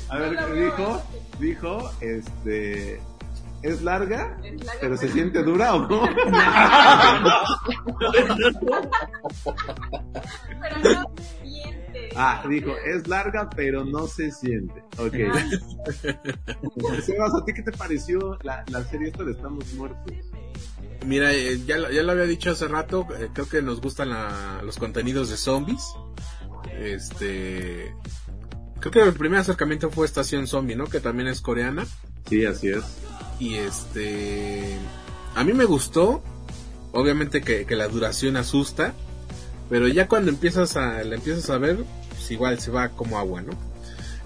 [SPEAKER 4] A
[SPEAKER 3] ver,
[SPEAKER 4] No lo
[SPEAKER 3] ¿qué
[SPEAKER 4] voy a
[SPEAKER 3] dijo? Dijo, este, es larga,
[SPEAKER 4] Es larga,
[SPEAKER 3] pero se siente dura o no?
[SPEAKER 4] Pero no se siente.
[SPEAKER 3] Ah, dijo, es larga, pero no se siente. Ok. Sebas, ¿a ti qué te pareció la, la serie esta de Estamos Muertos?
[SPEAKER 2] Mira, eh, ya, lo- ya lo había dicho hace rato, eh, creo que nos gustan la- los contenidos de zombies. Este, creo que el primer acercamiento fue Estación Zombie, ¿no? Que también es coreana.
[SPEAKER 3] Sí, así es.
[SPEAKER 2] Y este, a mí me gustó, obviamente que, que la duración asusta, pero ya cuando empiezas a, la empiezas a ver, pues igual se va como agua, ¿no?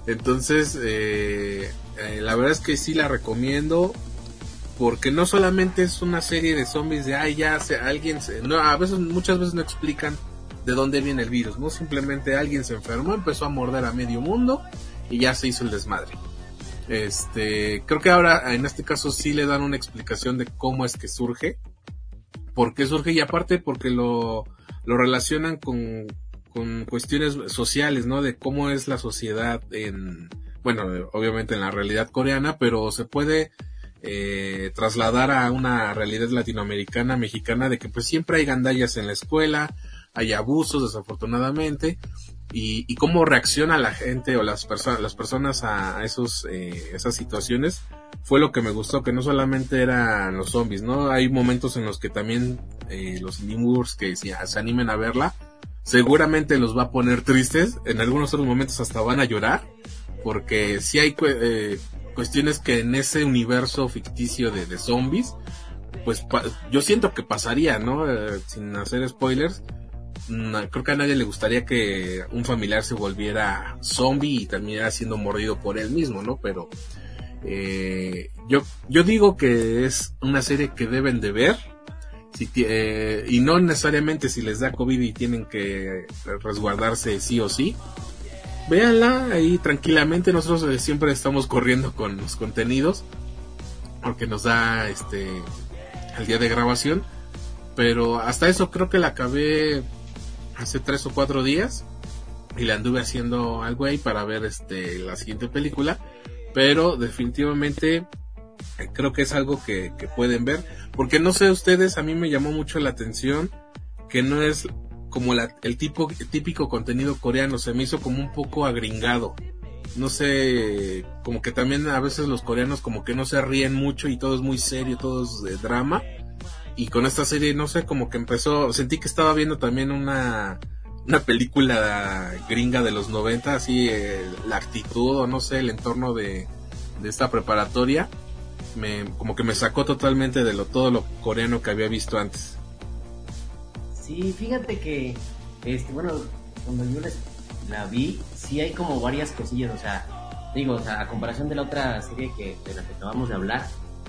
[SPEAKER 2] Entonces, eh, eh, la verdad es que sí la recomiendo, porque no solamente es una serie de zombies de, ay, ya, se, alguien, se, no, a veces, muchas veces no explican de dónde viene el virus, ¿no? Simplemente alguien se enfermó, empezó a morder a medio mundo y ya se hizo el desmadre. Este, creo que ahora en este caso sí le dan una explicación de cómo es que surge, por qué surge y aparte porque lo, lo relacionan con, con cuestiones sociales, ¿no? De cómo es la sociedad en, bueno, obviamente en la realidad coreana, pero se puede eh, trasladar a una realidad latinoamericana, mexicana, de que pues siempre hay gandallas en la escuela, hay abusos desafortunadamente, y, y cómo reacciona la gente o las personas las personas a esos eh, esas situaciones fue lo que me gustó que no solamente eran los zombies no hay momentos en los que también eh, los Nimburs que si se animen a verla seguramente los va a poner tristes en algunos otros momentos hasta van a llorar porque si hay eh, cuestiones que en ese universo ficticio de, de zombies pues yo siento que pasaría no Eh, sin hacer spoilers creo que a nadie le gustaría que un familiar se volviera zombie y terminara siendo mordido por él mismo, ¿no? Pero eh, yo, yo digo que es una serie que deben de ver. Eh, y no necesariamente si les da COVID y tienen que resguardarse sí o sí. Véanla ahí tranquilamente. Nosotros eh, siempre estamos corriendo con los contenidos. Porque nos da este el día de grabación. Pero hasta eso creo que la acabé hace tres o cuatro días y le anduve haciendo algo ahí para ver este la siguiente película pero definitivamente creo que es algo que, pueden ver. Porque no sé ustedes a mí me llamó mucho la atención que no es como la, el tipo típico contenido coreano se me hizo como un poco agringado. No sé como que también a veces los coreanos como que no se ríen mucho y todo es muy serio todo es de drama. Y con esta serie no sé como que empezó sentí que estaba viendo también una una película gringa de los 90 así eh, la actitud o no sé el entorno de esta preparatoria me como que me sacó totalmente de lo todo lo coreano que había visto antes
[SPEAKER 5] Sí, fíjate que, este, bueno, cuando yo les- la vi, sí hay como varias cosillas, o sea, digo, o sea, a comparación de la otra serie que, de la que acabamos de hablar,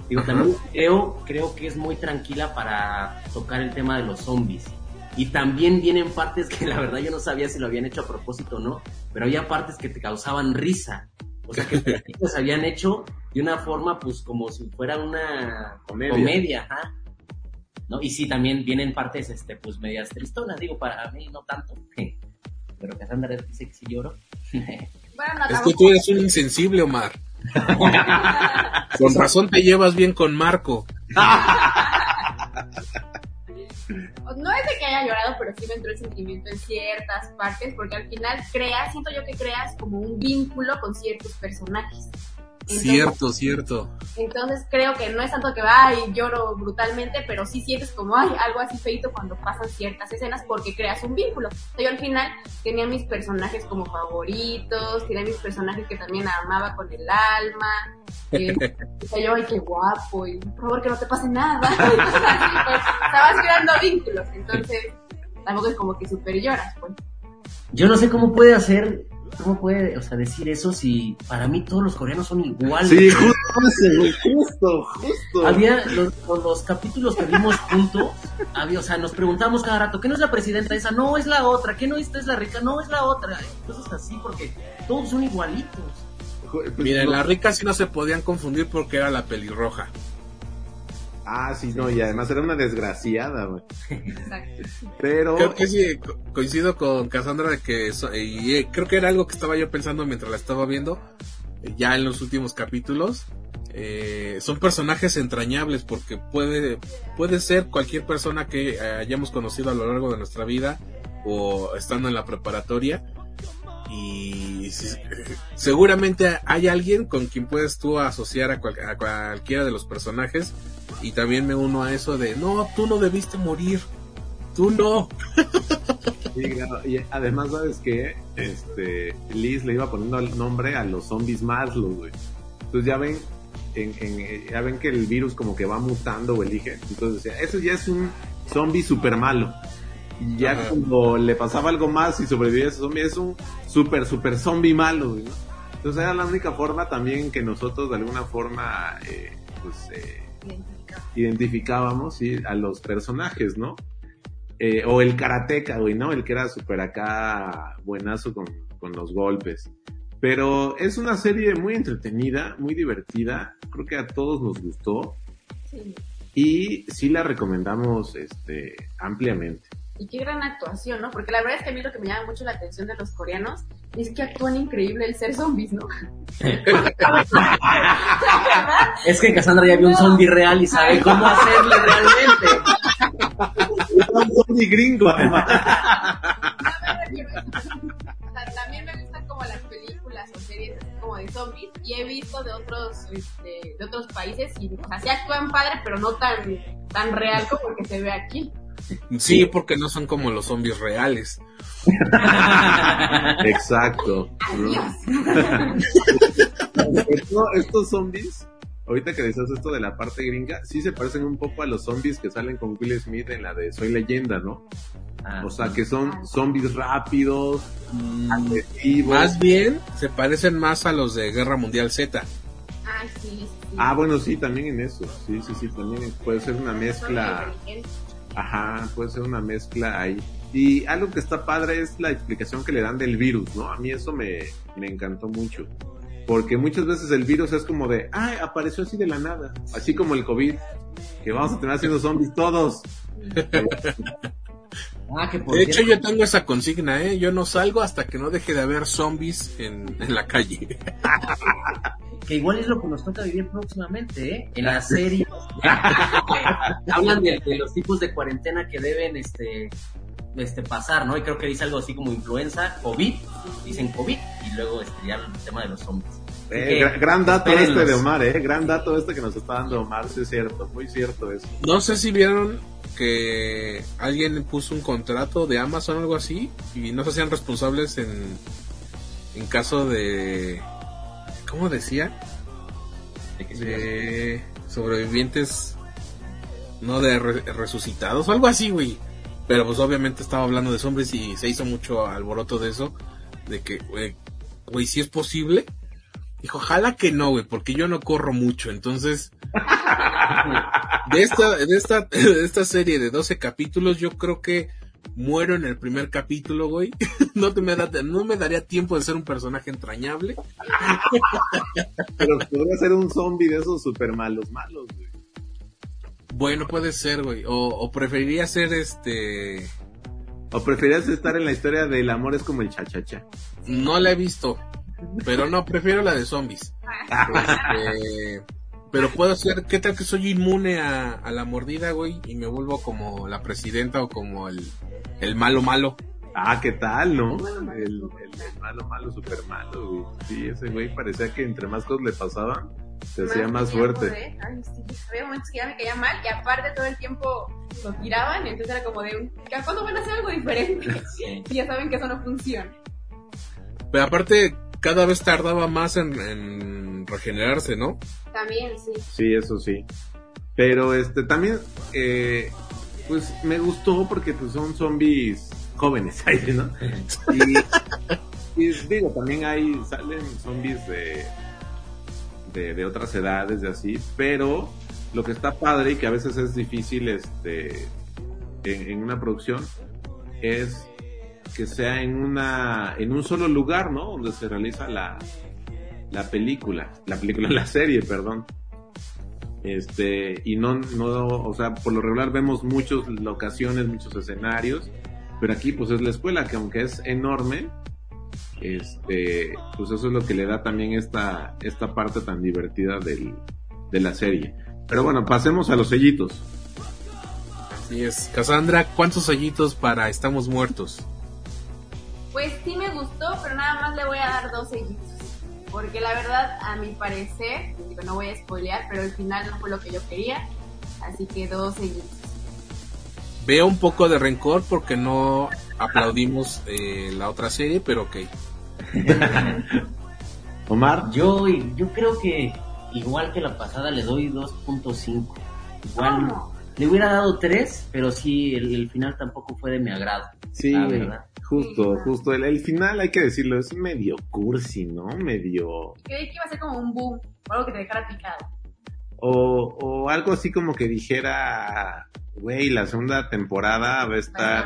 [SPEAKER 5] digo, también creo, creo que es muy tranquila para tocar el tema de los zombies. Y también vienen partes que la verdad yo no sabía si lo habían hecho a propósito o no, pero había partes que te causaban risa. O sea, que los habían hecho de una forma, pues, como si fuera una
[SPEAKER 3] Comedia.
[SPEAKER 5] comedia ajá. ¿no? Y sí, también vienen partes, este, pues, medias tristonas, digo, para mí no tanto, pero Cassandra dice que sí lloro.
[SPEAKER 4] Bueno, no,
[SPEAKER 2] Es que tú eres un insensible, Omar. Con razón te llevas bien con Marco.
[SPEAKER 4] No es de que haya llorado, pero sí me entró el sentimiento en ciertas partes, porque al final creas, siento yo que creas como un vínculo con ciertos personajes. Entonces-
[SPEAKER 2] Cierto, cierto.
[SPEAKER 4] Entonces creo que no es tanto que va y lloro brutalmente, pero sí sientes como ay, algo así feito cuando pasan ciertas escenas porque creas un vínculo. Yo al final tenía mis personajes como favoritos, tenía mis personajes que también amaba con el alma. Decía yo, ay, qué guapo, y por favor que no te pase nada. Entonces, así, pues, estabas creando vínculos, entonces tampoco es como que super lloras, pues.
[SPEAKER 5] Yo no sé cómo puede hacer, cómo puede, o sea, decir eso si para mí todos los coreanos son iguales.
[SPEAKER 3] Sí, justo justo, justo.
[SPEAKER 5] Había los, con los capítulos que vimos juntos, había, o sea, nos preguntamos cada rato, ¿qué no es la presidenta esa? No, es la otra, ¿qué no esta es la rica? No, es la otra. Cosas así, porque todos son igualitos.
[SPEAKER 3] Pues,
[SPEAKER 2] Mira,
[SPEAKER 3] no-
[SPEAKER 2] la rica sí no se podían confundir porque era la pelirroja.
[SPEAKER 3] Ah, sí, no, y además era una desgraciada, güey.
[SPEAKER 4] Exacto.
[SPEAKER 3] Pero...
[SPEAKER 2] Creo que sí, co- coincido con Cassandra de que so- y eh, creo que era algo que estaba yo pensando mientras la estaba viendo, eh, ya en los últimos capítulos. Eh, son personajes entrañables porque puede, puede ser cualquier persona que eh, hayamos conocido a lo largo de nuestra vida o estando en la preparatoria. Y seguramente hay alguien con quien puedes tú asociar a, cual- a cualquiera de los personajes. Y también me uno a eso de, no, tú no debiste morir. Tú no.
[SPEAKER 3] Y además, ¿sabes qué? Este, Liz le iba poniendo el nombre a los zombies Maslow, güey. Entonces ya ven, en, en- ya ven que el virus como que va mutando o elige. Entonces decía, eso ya es un zombie super malo. Y ya
[SPEAKER 2] Ajá.
[SPEAKER 3] cuando le pasaba algo más y sobrevivía ese zombie, es un super, super zombie malo, güey, ¿no? Entonces era la única forma también que nosotros de alguna forma, eh, pues, eh, identificábamos ¿sí? a los personajes, ¿no? Eh, o el karateca, güey, ¿no? El que era súper acá buenazo con, con los golpes. Pero es una serie muy entretenida, muy divertida. Creo que a todos nos gustó.
[SPEAKER 4] Sí.
[SPEAKER 3] Y sí la recomendamos este, ampliamente.
[SPEAKER 4] Y qué gran actuación, ¿no? Porque la verdad es que a mí lo que me llama mucho la atención de los coreanos es que actúan increíble el ser zombies, ¿no?
[SPEAKER 5] Es que Cassandra ya vio un zombie real y sabe cómo hacerle realmente.
[SPEAKER 3] un zombie gringo, además.
[SPEAKER 4] también me gustan como las películas o series así como de zombies y he visto de otros este, de otros países y o sea, sí actúan padre, pero no tan tan real como el que se ve aquí.
[SPEAKER 2] Sí, porque no son como los zombies reales.
[SPEAKER 3] Exacto. estos zombies, ahorita que decías esto de la parte gringa, sí se parecen un poco a los zombies que salen con Will Smith en la de Soy Leyenda, ¿no?
[SPEAKER 5] Ah,
[SPEAKER 3] O sea, que son zombies rápidos,
[SPEAKER 2] Mm,
[SPEAKER 3] agresivos.
[SPEAKER 2] Más bien se parecen más a los de Guerra Mundial Z.
[SPEAKER 4] Ay, sí, sí.
[SPEAKER 3] Ah, bueno, sí, también en eso. Sí, sí, sí, también puede ser una
[SPEAKER 4] Son
[SPEAKER 3] mezcla. Ajá, puede ser una mezcla ahí. Y algo que está padre es la explicación que le dan del virus, ¿no? A mí eso me, me encantó mucho. Porque muchas veces el virus es como de, ay, apareció así de la nada. Así como el COVID, que vamos a tener haciendo zombies todos.
[SPEAKER 5] Ah, que por
[SPEAKER 2] De hecho, yo tengo esa consigna, ¿eh? Yo no salgo hasta que no deje de haber zombies en, en la calle.
[SPEAKER 5] que igual es lo que nos toca vivir próximamente, ¿eh? En la serie. Hablan de, de los tipos de cuarentena que deben este, este pasar, ¿no? Y creo que dice algo así como influenza, COVID, dicen COVID, y luego este, ya el tema de los zombies.
[SPEAKER 3] Eh, gran dato
[SPEAKER 5] espérenlos.
[SPEAKER 3] este de Omar, ¿eh? Gran dato este que nos está dando Omar, sí es cierto, muy cierto eso.
[SPEAKER 2] No sé si vieron que alguien puso un contrato de Amazon o algo así y no se hacían responsables en, en caso de... ¿Cómo decía?
[SPEAKER 5] ¿De
[SPEAKER 2] sobrevivientes no de re- resucitados o algo así, güey. Pero pues obviamente estaba hablando de zombies y se hizo mucho alboroto de eso. De que, güey, si es posible. Dijo, ojalá que no, güey, porque yo no corro mucho. Entonces, de esta, de esta, de esta serie de 12 capítulos, yo creo que muero en el primer capítulo, güey. No, te me da, no me daría tiempo de ser un personaje entrañable.
[SPEAKER 3] Pero podría ser un zombie de esos super malos, malos, güey.
[SPEAKER 2] Bueno, puede ser, güey. O, o preferiría ser este...
[SPEAKER 3] ¿O preferías estar en la historia del amor es como el cha-cha-cha?
[SPEAKER 2] No la he visto. Pero no, prefiero la de zombies. Este, pero puedo ser, ¿qué tal que soy inmune a, a la mordida, güey? Y me vuelvo como la presidenta o como el, el malo malo.
[SPEAKER 3] Ah, ¿qué tal, no? El, el- el malo, malo, super malo, güey. Sí, ese güey parecía que entre más cosas le pasaban, se hacía más fuerte.
[SPEAKER 4] poder. Ay, sí, había momentos que ya me caía mal y aparte todo el tiempo lo tiraban y entonces era como de un... ¿a ¿Cuándo van a hacer algo diferente? y ya saben que eso no funciona.
[SPEAKER 2] Pero aparte, cada vez tardaba más en, en regenerarse, ¿no?
[SPEAKER 4] También, sí.
[SPEAKER 3] Sí, eso sí. Pero este también, eh, pues me gustó porque pues son zombies jóvenes, ahí, ¿no? Y, y digo, también hay, salen zombies de, de, de otras edades, de así, pero lo que está padre y que a veces es difícil este en, en una producción es que sea en una en un solo lugar, ¿no? Donde se realiza la, la película, la película, la serie, perdón. Este, y no, no, o sea, por lo regular vemos muchas locaciones, muchos escenarios, pero aquí pues es la escuela, que aunque es enorme, este, pues eso es lo que le da también esta, esta parte tan divertida del, de la serie. Pero bueno, pasemos a los sellitos.
[SPEAKER 2] Así es. Cassandra, ¿cuántos sellitos para Estamos Muertos?
[SPEAKER 4] Pues sí me gustó, pero nada más le voy a dar dos sellitos. Porque la verdad, a mi parecer, digo, no voy a spoilear, pero el final no fue lo que yo quería. Así que dos sellitos.
[SPEAKER 2] Veo un poco de rencor porque no aplaudimos eh, la otra serie, pero ok.
[SPEAKER 3] Omar.
[SPEAKER 5] Yo, yo creo que igual que la pasada le doy 2.5. Igual
[SPEAKER 4] ¿Cómo?
[SPEAKER 5] Le hubiera dado 3, pero sí, el, el final tampoco fue de mi agrado.
[SPEAKER 3] Sí,
[SPEAKER 5] La verdad.
[SPEAKER 3] justo, justo. El, el final, hay que decirlo, es medio cursi, ¿no? Medio...
[SPEAKER 4] Creí que iba a ser como un boom, o algo que te dejara picado.
[SPEAKER 3] O, o algo así como que dijera, güey, la segunda temporada va a estar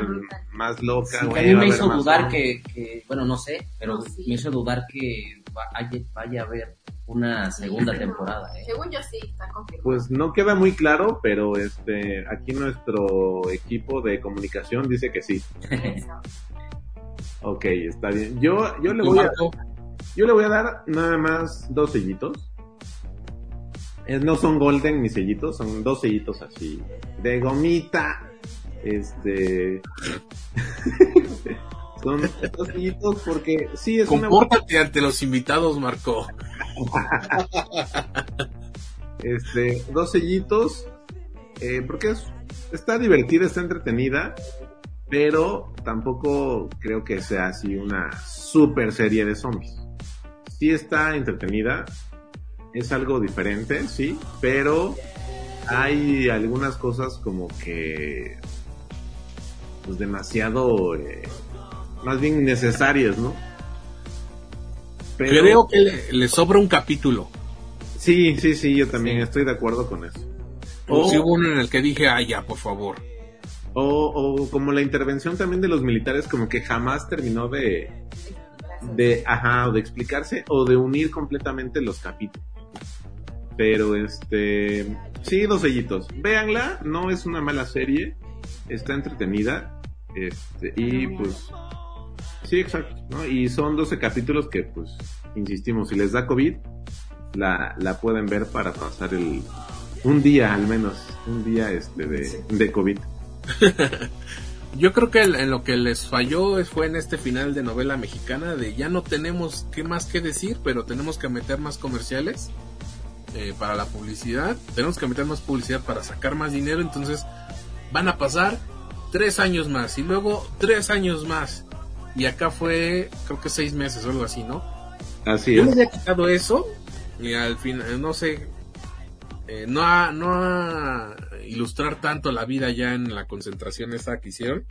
[SPEAKER 3] más loca,
[SPEAKER 5] Sí, a mí me hizo dudar que, que, bueno, no sé, pero
[SPEAKER 4] No, sí.
[SPEAKER 5] me hizo dudar que vaya, vaya a haber una segunda
[SPEAKER 4] Sí.
[SPEAKER 5] temporada. ¿eh?
[SPEAKER 4] Según yo sí, está confirmado.
[SPEAKER 3] Pues no queda muy claro, pero este aquí nuestro equipo de comunicación dice que sí.
[SPEAKER 4] Eso.
[SPEAKER 3] Ok, está bien. Yo, yo le
[SPEAKER 2] ¿Tú,
[SPEAKER 3] voy a, yo le voy a dar nada más dos sellitos. Eh, no son golden ni sellitos, son dos sellitos así de gomita. Este son dos sellitos porque sí es una
[SPEAKER 2] Compórtate ante los invitados, Marco.
[SPEAKER 3] este, dos sellitos, eh, porque es, está divertida, está entretenida, pero tampoco creo que sea así una super serie de zombies. Sí está entretenida, es algo diferente, sí, pero hay algunas cosas como que pues demasiado eh, más bien necesarias, ¿no? Pero-
[SPEAKER 2] Creo que le, le sobra un capítulo.
[SPEAKER 3] Sí, sí, sí, yo también estoy de acuerdo con eso.
[SPEAKER 2] O
[SPEAKER 3] O,
[SPEAKER 2] si hubo uno en el que dije, ay, ya, por favor.
[SPEAKER 3] o, o como la intervención también de los militares, como que jamás terminó de, de, ajá, o de explicarse o de unir completamente los capítulos. Pero este, sí, dos sellitos. Véanla, no es una mala serie, está entretenida, este, y pues, sí, exacto, ¿no? Y son 12 capítulos que, pues, insistimos, si les da COVID, la, la pueden ver para pasar el, un día al menos, un día este de, de COVID.
[SPEAKER 2] Yo creo que en lo que les falló fue en este final de novela mexicana de ya no tenemos qué más que decir, pero tenemos que meter más comerciales eh, para la publicidad, tenemos que meter más publicidad para sacar más dinero, entonces van a pasar tres años más y luego tres años más y acá fue creo que seis meses o algo así, ¿no?
[SPEAKER 3] Así
[SPEAKER 2] Yo
[SPEAKER 3] es.
[SPEAKER 2] había quitado eso y al final, no sé, eh, no a, no a ilustrar tanto la vida ya en la concentración esta que hicieron.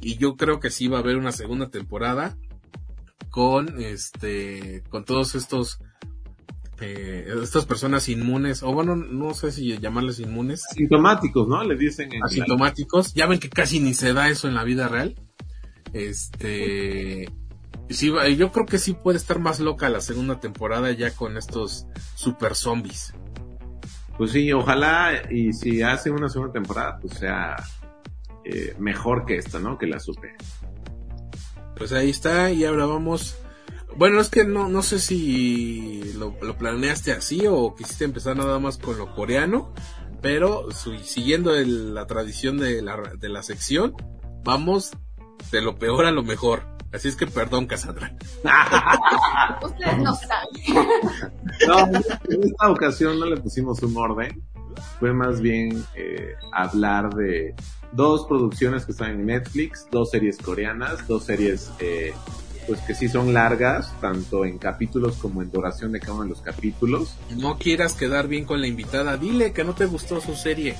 [SPEAKER 2] Y yo creo que sí va a haber una segunda temporada con este, con todos estos, eh, estas personas inmunes, o bueno, no sé si llamarles inmunes,
[SPEAKER 3] Asintomáticos, ¿no? Le dicen en la-
[SPEAKER 2] asintomáticos. Ya ven que casi ni se da eso en la vida real. Este, sí, yo creo que sí puede estar más loca la segunda temporada ya con estos super zombies.
[SPEAKER 3] Pues sí, ojalá y si hace una segunda temporada, pues sea eh, mejor que esta, ¿no? Que la supere.
[SPEAKER 2] Pues ahí está y ahora vamos Bueno, es que no, no sé si lo, lo planeaste así o quisiste empezar nada más con lo coreano, pero su- siguiendo el- la tradición de la, de la sección, vamos de lo peor a lo mejor. Así es que perdón, Cassandra.
[SPEAKER 4] Ustedes no saben.
[SPEAKER 3] No, en esta ocasión no le pusimos un orden. Fue más bien eh, hablar de dos producciones que están en Netflix, dos series coreanas, dos series eh, pues que sí son largas, tanto en capítulos como en duración de cada uno de los capítulos.
[SPEAKER 2] No quieras quedar bien con la invitada, dile que no te gustó su serie.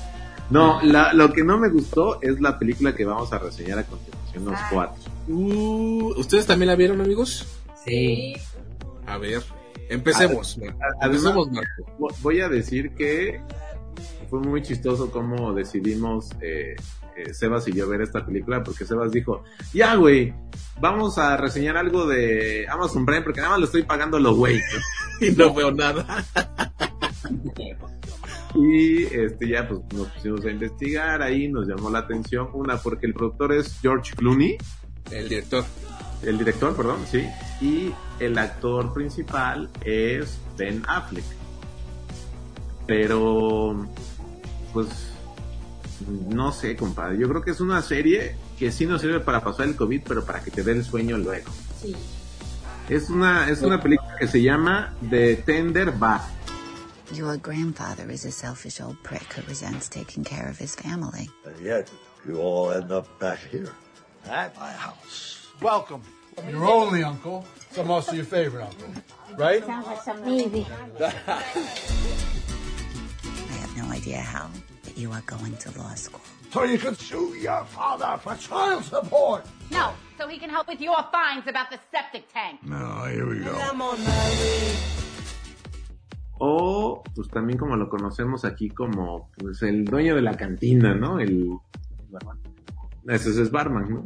[SPEAKER 3] No, la- lo que no me gustó es la película que vamos a reseñar a continuación, los cuatro.
[SPEAKER 2] Uh, ¿Ustedes también la vieron, amigos?
[SPEAKER 5] Sí.
[SPEAKER 2] A ver, empecemos.
[SPEAKER 3] Además,
[SPEAKER 2] Empecemos, Marco.
[SPEAKER 3] vo- voy a decir que fue muy chistoso cómo decidimos eh, eh, Sebas y yo ver esta película, porque Sebas dijo, ya güey, vamos a reseñar algo de Amazon Prime, porque nada más lo estoy pagando lo güey. ¿no?
[SPEAKER 2] Y no veo nada.
[SPEAKER 3] Y este ya pues nos pusimos a investigar, ahí nos llamó la atención, una porque el productor es George Clooney,
[SPEAKER 2] El director.
[SPEAKER 3] el director, perdón, sí, y el actor principal es Ben Affleck. Pero, pues, no sé, compadre, yo creo que es una serie que sí nos sirve para pasar el COVID, pero para que te dé el sueño luego.
[SPEAKER 4] Sí.
[SPEAKER 3] Es una, es una película que se llama The Tender Bar.
[SPEAKER 11] Your grandfather is a selfish old prick who resents taking care of his family.
[SPEAKER 12] And yet, you all end up back here at my house.
[SPEAKER 13] Welcome. Your only uncle, so I'm also your favorite uncle, right?
[SPEAKER 11] Sounds like some movie. I have no idea how, but you are going to law school.
[SPEAKER 12] So you can sue your father for child support.
[SPEAKER 8] No, so he can help with your fines about the septic tank.
[SPEAKER 12] No, here we go.
[SPEAKER 3] O, pues también como lo conocemos aquí como, pues el dueño de la cantina, ¿no? El... Ese es Barman, ¿no?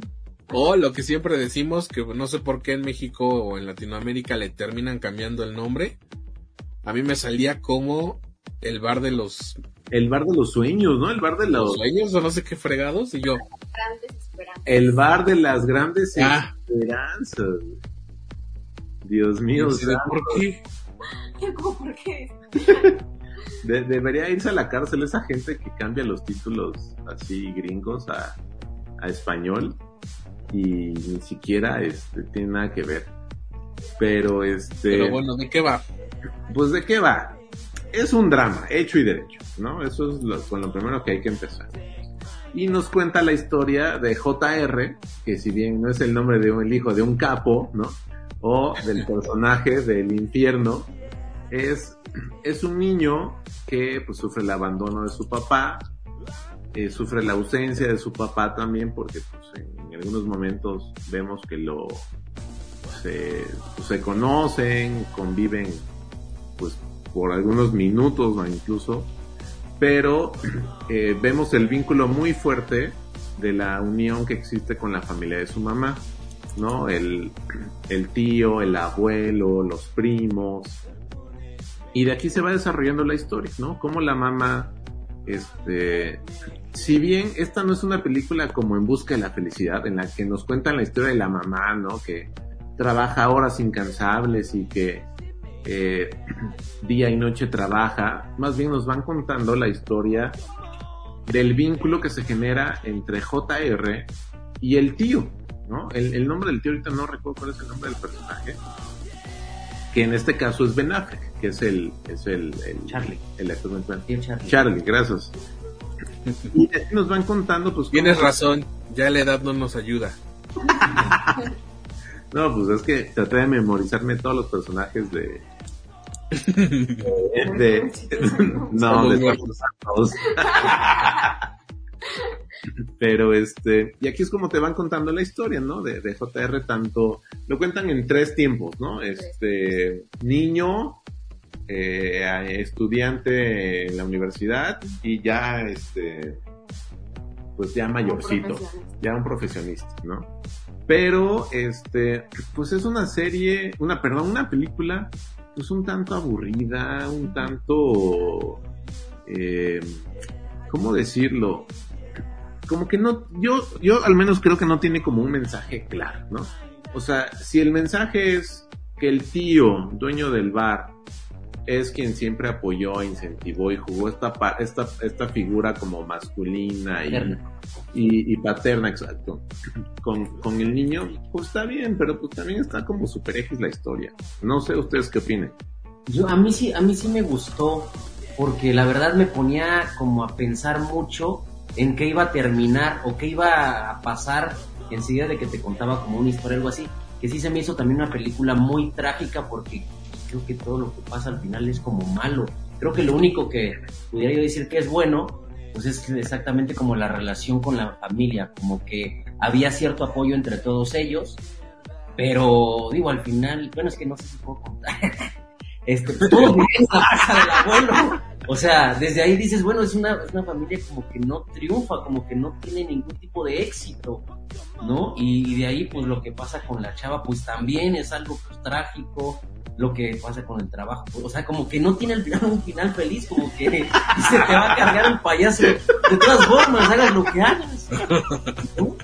[SPEAKER 2] O lo que siempre decimos, que no sé por qué en México o en Latinoamérica le terminan cambiando el nombre. A mí me salía como el bar de los,
[SPEAKER 3] El bar de los sueños, ¿no? El bar de
[SPEAKER 2] los
[SPEAKER 3] los...
[SPEAKER 2] sueños o no sé qué fregados. Y yo,
[SPEAKER 4] Grandes esperanzas.
[SPEAKER 3] El bar de las grandes
[SPEAKER 2] Ah.
[SPEAKER 3] esperanzas. Dios mío,
[SPEAKER 2] de,
[SPEAKER 3] santo.
[SPEAKER 2] ¿por qué?
[SPEAKER 4] ¿Cómo por qué?
[SPEAKER 3] De- debería irse a la cárcel esa gente que cambia los títulos así gringos a, a español y ni siquiera este, tiene nada que ver. Pero este...
[SPEAKER 2] Pero bueno, ¿de qué va?
[SPEAKER 3] Pues de qué va. Es un drama, hecho y derecho, ¿no? Eso es lo, con lo primero que hay que empezar. Y nos cuenta la historia de JR, que si bien no es el nombre de un el hijo de un capo, ¿no? O del personaje del infierno, es, es un niño que pues sufre el abandono de su papá, eh, sufre la ausencia de su papá también, porque pues en, algunos momentos vemos que lo se, se conocen, conviven pues por algunos minutos o incluso, pero eh, vemos el vínculo muy fuerte de la unión que existe con la familia de su mamá, ¿no? El, el tío, el abuelo, los primos. Y de aquí se va desarrollando la historia, ¿no? Como la mamá, este, si bien esta no es una película como En Busca de la Felicidad, en la que nos cuentan la historia de la mamá, ¿no? Que trabaja horas incansables y que eh, día y noche trabaja, más bien nos van contando la historia del vínculo que se genera entre JR y el tío, ¿no? El, nombre del tío ahorita no recuerdo cuál es el nombre del personaje, que en este caso es Ben Affleck, que es el, es el, el
[SPEAKER 5] Charlie.
[SPEAKER 3] el actor principal.
[SPEAKER 5] Charlie.
[SPEAKER 3] Charlie, gracias. Y así nos van contando, pues.
[SPEAKER 2] Tienes
[SPEAKER 3] cómo-
[SPEAKER 2] razón, ya la edad no nos ayuda.
[SPEAKER 3] No, pues es que traté de memorizarme todos los personajes de. de. de- no, de todos. Pero este, y aquí es como te van contando la historia, ¿no? De, de JR, tanto, lo cuentan en tres tiempos, ¿no? Este, niño, eh, estudiante en la universidad y ya, este, pues ya mayorcito, ya un profesionista, ¿no? Pero, este, pues es una serie, una, perdón, una película, pues un tanto aburrida, un tanto, eh, ¿cómo decirlo? Como que no, yo, yo al menos creo que no tiene como un mensaje claro, ¿no? O sea, si el mensaje es que el tío, dueño del bar, es quien siempre apoyó, incentivó y jugó esta, esta, esta figura como masculina y,
[SPEAKER 5] Paterna.
[SPEAKER 3] y, y paterna, exacto, con, con el niño, pues está bien, pero pues también está como super X la historia. No sé ustedes qué opinen.
[SPEAKER 5] Yo, a mí sí, a mí sí me gustó, porque la verdad me ponía como a pensar mucho en qué iba a terminar o qué iba a pasar enseguida de que te contaba como una historia, algo así, que sí se me hizo también una película muy trágica porque creo que todo lo que pasa al final es como malo. Creo que lo único que pudiera yo decir que es bueno, pues es exactamente como la relación con la familia, como que había cierto apoyo entre todos ellos, pero digo, al final, bueno, es que no sé si puedo contar. Este, todos vivían en la casa del abuelo. O sea, desde ahí dices, bueno, es una, es una familia como que no triunfa, como que no tiene ningún tipo de éxito, ¿no? Y de ahí, pues lo que pasa con la chava, pues también es algo pues, trágico, lo que pasa con el trabajo. O sea, como que no tiene al final un final feliz, como que se te va a cargar el payaso. De todas formas, hagas lo que hagas. ¿no?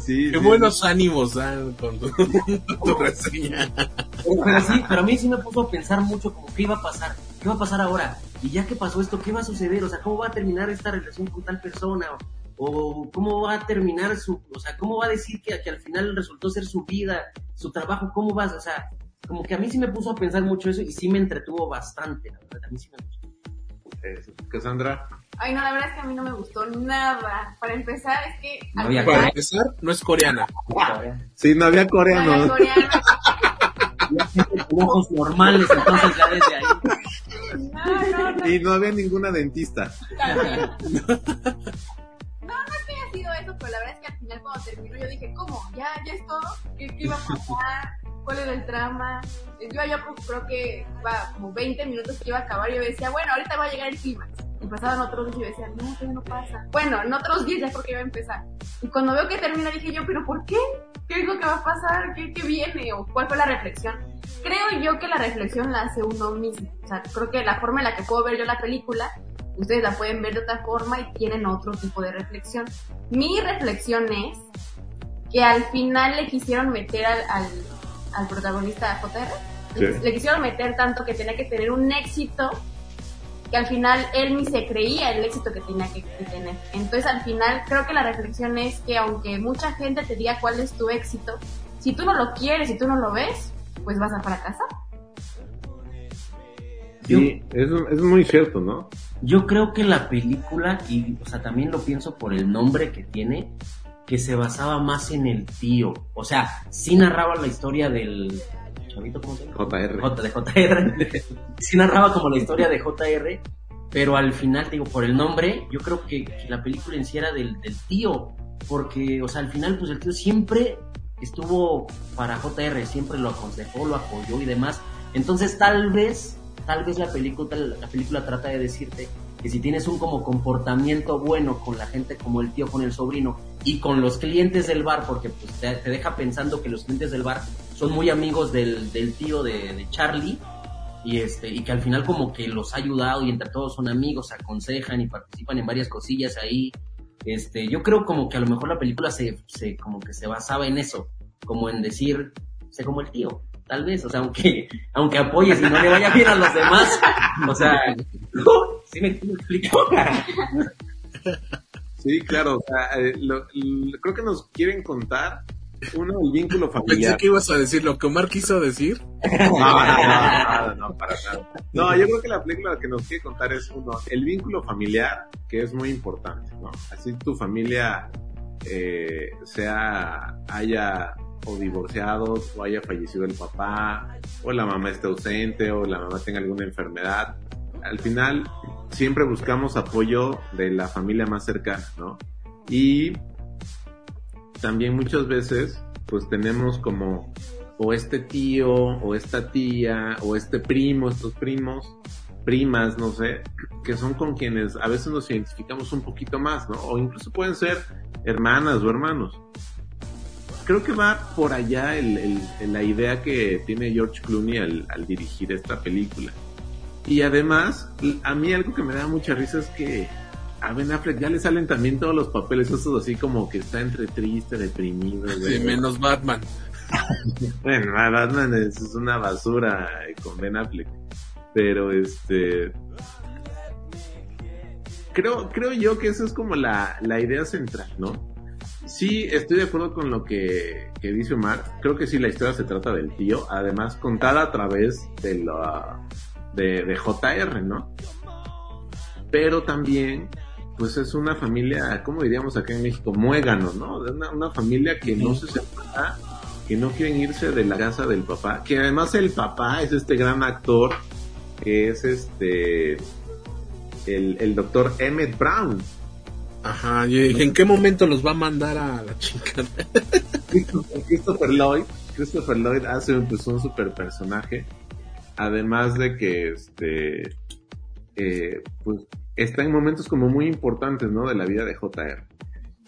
[SPEAKER 3] Sí,
[SPEAKER 2] Qué
[SPEAKER 3] sí.
[SPEAKER 2] buenos ánimos dan con tu, tu reseña.
[SPEAKER 5] Pero, pero sí, pero a mí sí me puso a pensar mucho como qué iba a pasar, qué va a pasar ahora, y ya que pasó esto, qué va a suceder, o sea, cómo va a terminar esta relación con tal persona, o, cómo va a terminar su, o sea, cómo va a decir que, que al final resultó ser su vida, su trabajo, cómo vas, o sea, como que a mí sí me puso a pensar mucho eso y sí me entretuvo bastante, la verdad, a mí sí me gustó.
[SPEAKER 3] Cassandra.
[SPEAKER 4] Ay, no, la verdad es que a mí no me gustó nada. Para empezar, es que...
[SPEAKER 5] No había
[SPEAKER 2] Para empezar, no es coreana.
[SPEAKER 3] Sí, no había
[SPEAKER 4] coreano.
[SPEAKER 5] Ya gente con ojos normales, entonces ya desde ahí.
[SPEAKER 3] Y no había ninguna dentista.
[SPEAKER 4] No, no es que haya sido eso, pero la verdad es que al final cuando terminó yo dije, ¿cómo? ¿Ya, ya es todo? ¿Qué, qué iba a pasar? ¿Cuál era el trama? Yo, yo pues, creo que iba como 20 minutos que iba a acabar y yo decía, bueno, ahorita va a llegar el clímax. Y pasaban otros días y yo decía, no, todavía no pasa. Bueno, en otros días ya creo que iba a empezar. Y cuando veo que termina dije yo, ¿pero por qué? ¿Qué es lo que va a pasar? ¿Qué, qué viene? ¿O cuál fue la reflexión? Creo yo que la reflexión la hace uno mismo. O sea, creo que la forma en la que puedo ver yo la película ustedes la pueden ver de otra forma y tienen otro tipo de reflexión. Mi reflexión es que al final le quisieron meter al, al, al protagonista JR,
[SPEAKER 3] Sí.
[SPEAKER 4] le quisieron meter tanto que tenía que tener un éxito que al final él ni se creía el éxito que tenía que, que tener. Entonces al final creo que la reflexión es que aunque mucha gente te diga cuál es tu éxito, si tú no lo quieres, si tú no lo ves, pues vas a fracasar.
[SPEAKER 3] Sí, es, es muy cierto, ¿no?
[SPEAKER 5] Yo creo que la película, y o sea, también lo pienso por el nombre que tiene, que se basaba más en el tío. O sea, sí narraba la historia del chavito, ¿cómo se llama?
[SPEAKER 3] JR.
[SPEAKER 5] J, de JR. sí narraba como la historia de JR, pero al final, digo, por el nombre, yo creo que, que la película en sí era del, del tío. Porque, o sea, al final, pues el tío siempre estuvo para JR, siempre lo aconsejó, lo apoyó y demás. Entonces, tal vez, tal vez la película, la película trata de decirte que si tienes un como comportamiento bueno con la gente como el tío, con el sobrino y con los clientes del bar, porque pues te, te deja pensando que los clientes del bar son muy amigos del, del tío de, de Charlie y este y que al final como que los ha ayudado y entre todos son amigos, se aconsejan y participan en varias cosillas ahí. Este, yo creo como que a lo mejor la película se, se como que se basaba en eso, como en decir, sé como el tío, tal vez, o sea, aunque aunque apoyes y no le vaya bien a los demás, o sea, sí me, explico.
[SPEAKER 3] Sí, claro. o sea, eh, lo- creo que nos quieren contar, uno, el vínculo
[SPEAKER 2] Pensé
[SPEAKER 3] familiar.
[SPEAKER 2] que ibas a decir lo que Omar quiso decir.
[SPEAKER 3] No, no, no, no, para nada. No, yo creo que la película que nos quiere contar es uno, el vínculo familiar, que es muy importante, ¿no? Así tu familia eh, sea, haya o divorciados, o haya fallecido el papá, o la mamá esté ausente, o la mamá tenga alguna enfermedad. Al final, siempre buscamos apoyo de la familia más cercana, ¿no? Y también muchas veces, pues tenemos como o este tío, o esta tía, o este primo, estos primos, primas, no sé, que son con quienes a veces nos identificamos un poquito más, ¿no? O incluso pueden ser hermanas o hermanos. Creo que va por allá el, la idea que tiene George Clooney al, al dirigir esta película. Y además, a mí algo que me da mucha risa es que a Ben Affleck ya le salen también todos los papeles, esos así como que está entre triste, deprimido,
[SPEAKER 2] Sí, menos Batman.
[SPEAKER 3] bueno, Batman es, es una basura con Ben Affleck. Pero este. Creo, creo yo que esa es como la, la idea central, ¿no? Sí, estoy de acuerdo con lo que, que dice Omar. Creo que sí, la historia se trata del tío, además contada a través de la de, de JR, ¿no? Pero también, pues es una familia, ¿cómo diríamos acá en México? Muégano, ¿no? Una, una familia que no se separa, que no quieren irse de la casa del papá, que además el papá es este gran actor, que es este, el, el doctor Emmett Brown.
[SPEAKER 2] Ajá, yo dije, ¿en qué momento los va a mandar a la chingada?
[SPEAKER 3] Christopher Lloyd, Christopher Lloyd hace pues, un super personaje, además de que este eh, pues está en momentos como muy importantes, ¿no? De la vida de JR.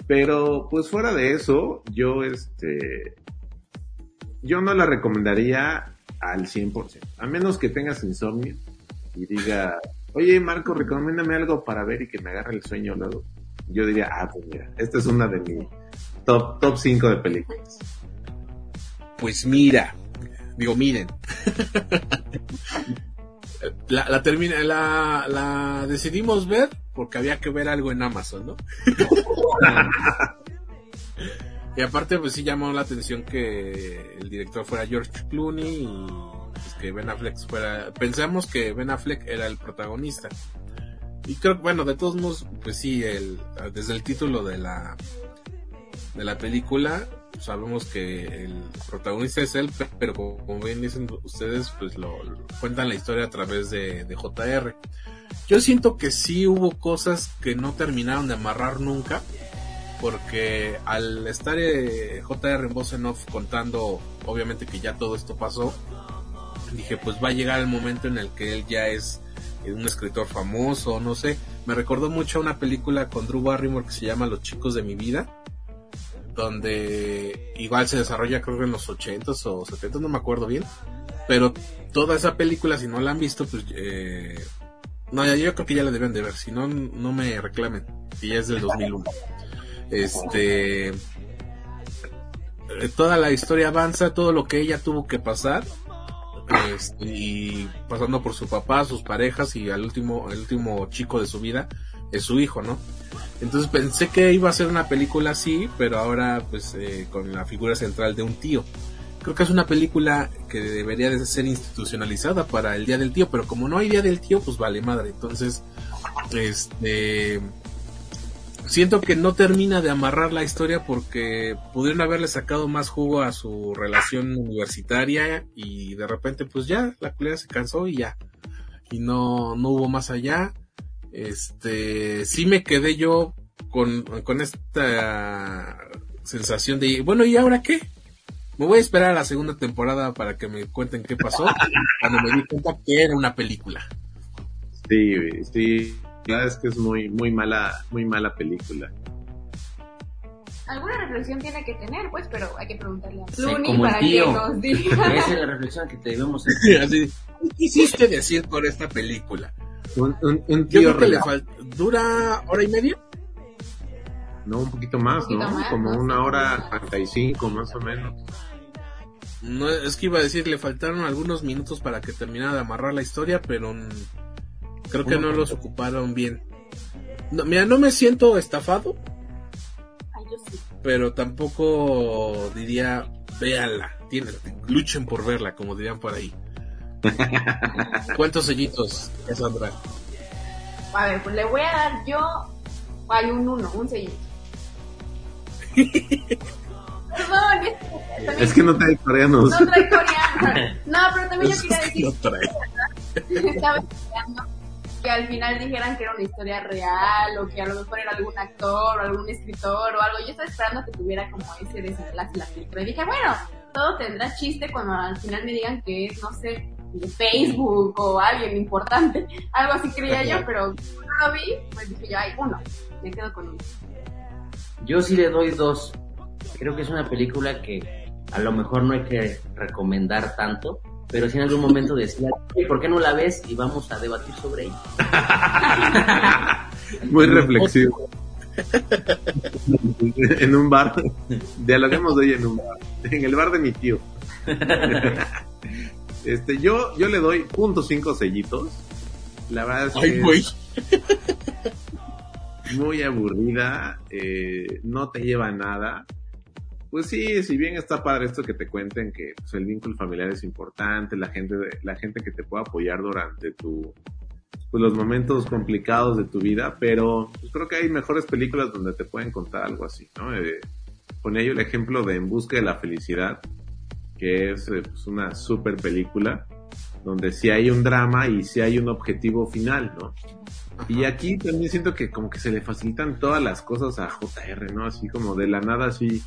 [SPEAKER 3] Pero pues fuera de eso, yo este yo no la recomendaría al 100%, a menos que tengas insomnio y diga, "Oye, Marco, recomiéndame algo para ver y que me agarre el sueño luego." Yo diría, "Ah, pues mira, esta es una de mis top top 5 de películas."
[SPEAKER 2] Pues mira, digo, miren. la, termina, la, la decidimos ver porque había que ver algo en Amazon, ¿no? y aparte, pues sí llamó la atención que el director fuera George Clooney y pues, que Ben Affleck fuera. Pensamos que Ben Affleck era el protagonista. Y creo que, bueno, de todos modos, pues sí, el, desde el título de la, de la película, sabemos que el protagonista es él, pero como bien dicen ustedes, pues lo, cuentan la historia a través de, de, JR. Yo siento que sí hubo cosas que no terminaron de amarrar nunca, porque al estar eh, JR en voz en off contando, obviamente que ya todo esto pasó, dije pues va a llegar el momento en el que él ya es un escritor famoso, no sé, me recordó mucho a una película con Drew Barrymore que se llama Los chicos de mi vida, donde igual se desarrolla creo que en los 80s o 70 no me acuerdo bien, pero toda esa película si no la han visto pues eh, no yo creo que ya la deben de ver, si no no me reclamen, y ya es del 2001. Este eh, toda la historia avanza, todo lo que ella tuvo que pasar este, y pasando por su papá, sus parejas y al último el último chico de su vida es su hijo, ¿no? Entonces pensé que iba a ser una película así, pero ahora pues eh, con la figura central de un tío. Creo que es una película que debería de ser institucionalizada para el Día del Tío, pero como no hay Día del Tío, pues vale madre. Entonces, este siento que no termina de amarrar la historia porque pudieron haberle sacado más jugo a su relación universitaria y de repente pues ya la culera se cansó y ya. Y no, no hubo más allá este, sí me quedé yo con, con esta sensación de, bueno, ¿y ahora qué? Me voy a esperar a la segunda temporada para que me cuenten qué pasó, cuando me di cuenta que era una película.
[SPEAKER 3] Sí, sí, la es que es muy, muy mala, muy mala película.
[SPEAKER 4] Alguna reflexión tiene que tener, pues, pero hay que preguntarle a
[SPEAKER 5] Sí, como el
[SPEAKER 4] para que
[SPEAKER 5] tío.
[SPEAKER 4] nos diga.
[SPEAKER 5] Esa es la reflexión que debemos hacer.
[SPEAKER 2] Así, ¿qué quisiste decir por esta película?
[SPEAKER 3] Un, un, un
[SPEAKER 2] Yo
[SPEAKER 3] tío
[SPEAKER 2] creo que le
[SPEAKER 3] relajado.
[SPEAKER 2] falta, dura hora y media.
[SPEAKER 3] No, un poquito más,
[SPEAKER 4] Un
[SPEAKER 3] ¿no?
[SPEAKER 4] poquito más,
[SPEAKER 3] Como
[SPEAKER 4] no
[SPEAKER 3] una hora 45 más o menos.
[SPEAKER 2] No, es que iba a decir, le faltaron algunos minutos para que terminara de amarrar la historia, pero creo que no los ocuparon bien. No, mira, no me siento estafado,
[SPEAKER 4] Ay, yo sí.
[SPEAKER 2] pero tampoco diría, véanla, tienen, luchen por verla, como dirían por ahí. ¿Cuántos sellitos, Cassandra?
[SPEAKER 4] A ver, pues le voy a dar yo. Hay un uno, un sellito. Perdón, es que también-
[SPEAKER 3] Es que no trae coreanos.
[SPEAKER 4] No trae coreano. No, pero también yo quería
[SPEAKER 2] que
[SPEAKER 4] decir
[SPEAKER 2] no trae.
[SPEAKER 4] estaba esperando que al final dijeran que era una historia real o que a lo mejor era algún actor o algún escritor o algo. Yo estaba esperando que tuviera como ese desenlace la película. Y dije, bueno, todo tendrá chiste cuando al final me digan que es, no sé, de Facebook o alguien importante. Algo así creía yo, pero no lo vi, pues dije yo, ay, uno. Me quedo con uno.
[SPEAKER 5] Yo sí le doy dos. Creo que es una película que a lo mejor no hay que recomendar tanto, pero sí en algún momento decía, "Oye, ¿por qué no la ves? Y vamos a debatir sobre ella.
[SPEAKER 3] Muy reflexivo. en un bar. Dialoguemos de hoy en un bar. En el bar de mi tío. Este, yo, yo le doy punto cinco sellitos. La verdad es que
[SPEAKER 2] Ay, güey.
[SPEAKER 3] es muy aburrida, eh, no te lleva a nada. Pues sí, si bien está padre esto que te cuenten que pues, el vínculo familiar es importante, la gente, la gente que te puede apoyar durante tu, pues, los momentos complicados de tu vida, pero pues, creo que hay mejores películas donde te pueden contar algo así, ¿no? Eh, ponía yo el ejemplo de En Busca de la Felicidad, que es eh, pues, una super película, donde sí hay un drama y sí hay un objetivo final, ¿no? Y aquí también siento que como que se le facilitan todas las cosas a JR, ¿no? Así como de la nada, así,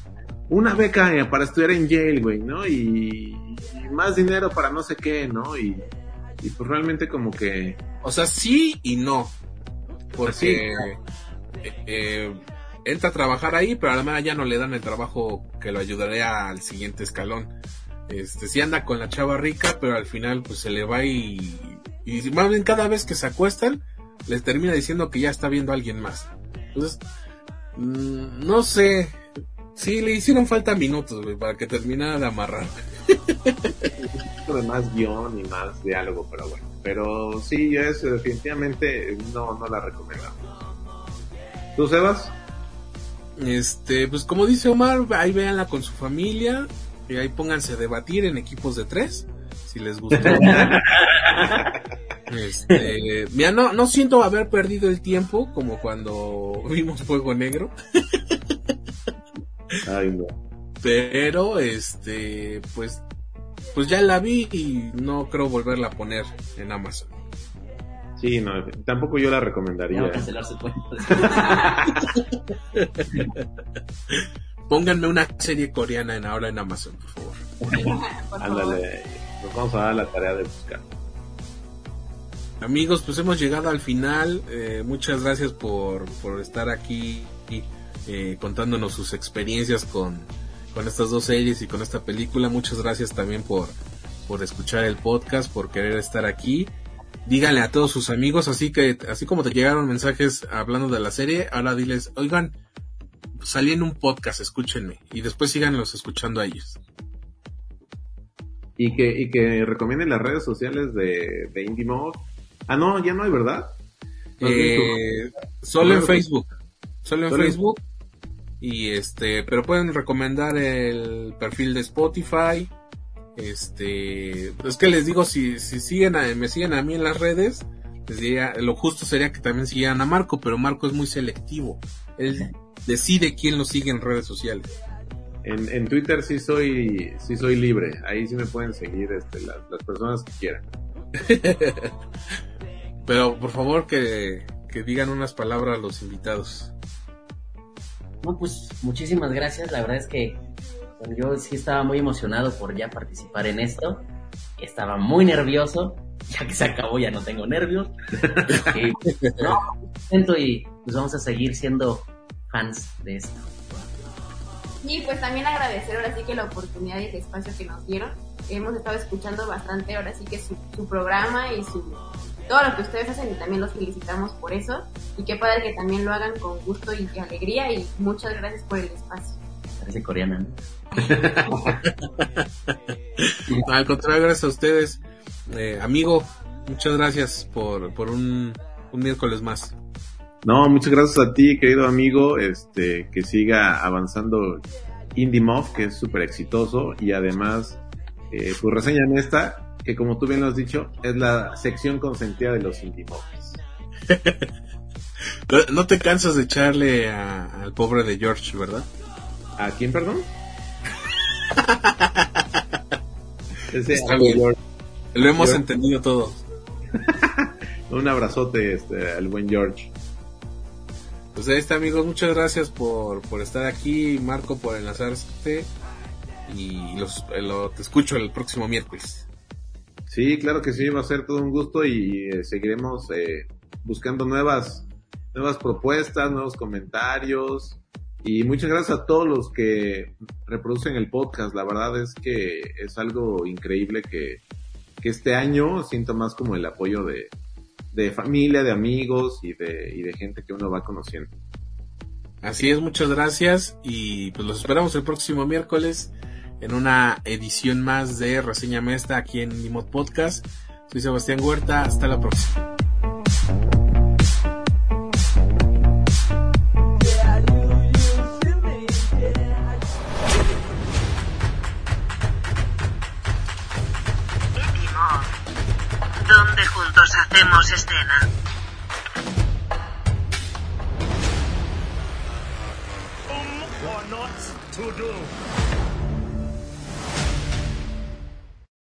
[SPEAKER 3] una beca eh, para estudiar en Yale, güey, ¿no? Y, y más dinero para no sé qué, ¿no? Y, y pues realmente como que...
[SPEAKER 2] O sea, sí y no. Porque eh, eh, entra a trabajar ahí, pero además ya no le dan el trabajo que lo ayudaría al siguiente escalón. Este, sí anda con la chava rica, pero al final pues se le va y, y más bien cada vez que se acuestan, les termina diciendo que ya está viendo a alguien más. Entonces, mm, no sé, sí le hicieron falta minutos, para que terminara de amarrar.
[SPEAKER 3] de más guion y más diálogo, pero bueno. Pero sí, es definitivamente no, no la recomendamos. ¿Tú, Sebas?
[SPEAKER 2] Este, pues como dice Omar, ahí véanla con su familia y ahí pónganse a debatir en equipos de tres, si les gustó. este, mira, no, no siento haber perdido el tiempo como cuando vimos Fuego Negro.
[SPEAKER 3] Ay, no.
[SPEAKER 2] Pero, este, pues, pues ya la vi y no creo volverla a poner en Amazon.
[SPEAKER 3] Sí, no, tampoco yo la recomendaría.
[SPEAKER 5] Cancelar su cuenta.
[SPEAKER 2] Pónganme una serie coreana en ahora en Amazon, por favor.
[SPEAKER 3] Ándale, nos vamos a dar la tarea de buscar.
[SPEAKER 2] Amigos, pues hemos llegado al final. Eh, muchas gracias por, por estar aquí eh, contándonos sus experiencias con, con estas dos series y con esta película. Muchas gracias también por, por escuchar el podcast, por querer estar aquí. Díganle a todos sus amigos, así que así como te llegaron mensajes hablando de la serie, ahora diles, oigan, salí en un podcast, escúchenme y después síganlos escuchando a ellos.
[SPEAKER 3] Y que, y que recomienden las redes sociales de, de Indie Mob. Ah, no, ya no hay, ¿verdad? No,
[SPEAKER 2] Eh, solo en Facebook, solo en
[SPEAKER 3] Solo en-
[SPEAKER 2] Facebook y este, pero pueden recomendar el perfil de Spotify. Este, es que les digo si si siguen a- me siguen a mí en las redes, les diría, lo justo sería que también siguieran a Marco, pero Marco es muy selectivo. Él decide quién lo sigue en redes sociales.
[SPEAKER 3] En, en Twitter sí soy, sí soy libre. Ahí sí me pueden seguir este, las, las personas que quieran.
[SPEAKER 2] Pero por favor que, que digan unas palabras a los invitados.
[SPEAKER 5] No, pues muchísimas gracias. La verdad es que bueno, yo sí estaba muy emocionado por ya participar en esto. Estaba muy nervioso. Ya que se acabó, ya no tengo nervios. Y, no, y pues vamos a seguir siendo fans de esto.
[SPEAKER 4] Y pues también agradecer ahora sí que la oportunidad y el espacio que nos dieron. Hemos estado escuchando bastante ahora sí que su, su programa y su todo lo que ustedes hacen y también los felicitamos por eso. Y qué padre que también lo hagan con gusto y alegría y muchas gracias por el espacio.
[SPEAKER 5] Parece coreana, ¿no?
[SPEAKER 2] Al contrario, gracias a ustedes. Eh, amigo, muchas gracias por, por un, un miércoles más.
[SPEAKER 3] No, muchas gracias a ti, querido amigo, este, que siga avanzando Indie que es súper exitoso, y además, eh, tu reseña en esta, que como tú bien lo has dicho, es la sección consentida de los Indie.
[SPEAKER 2] No- te cansas de echarle a- al pobre de George, ¿verdad?
[SPEAKER 3] ¿A quién, perdón? Ese,
[SPEAKER 2] Está bien. Lo hemos
[SPEAKER 3] George.
[SPEAKER 2] entendido todos.
[SPEAKER 3] Un abrazote este, al buen George.
[SPEAKER 2] Pues ahí está, amigos. Muchas gracias por, por estar aquí. Marco, por enlazarte. Y lo, te escucho el próximo miércoles.
[SPEAKER 3] Sí, claro que sí, va a ser todo un gusto y eh, seguiremos eh, buscando nuevas, nuevas propuestas, nuevos comentarios. Y muchas gracias a todos los que reproducen el podcast. La verdad es que es algo increíble que, que este año siento más como el apoyo de, de familia, de amigos y de, y de gente que uno va conociendo.
[SPEAKER 2] Así es, muchas gracias y pues los esperamos el próximo miércoles en una edición más de Reseña Mesta aquí en Nimod Podcast. Soy Sebastián Huerta, hasta la próxima.
[SPEAKER 1] Juntos hacemos escena.
[SPEAKER 14] not to do.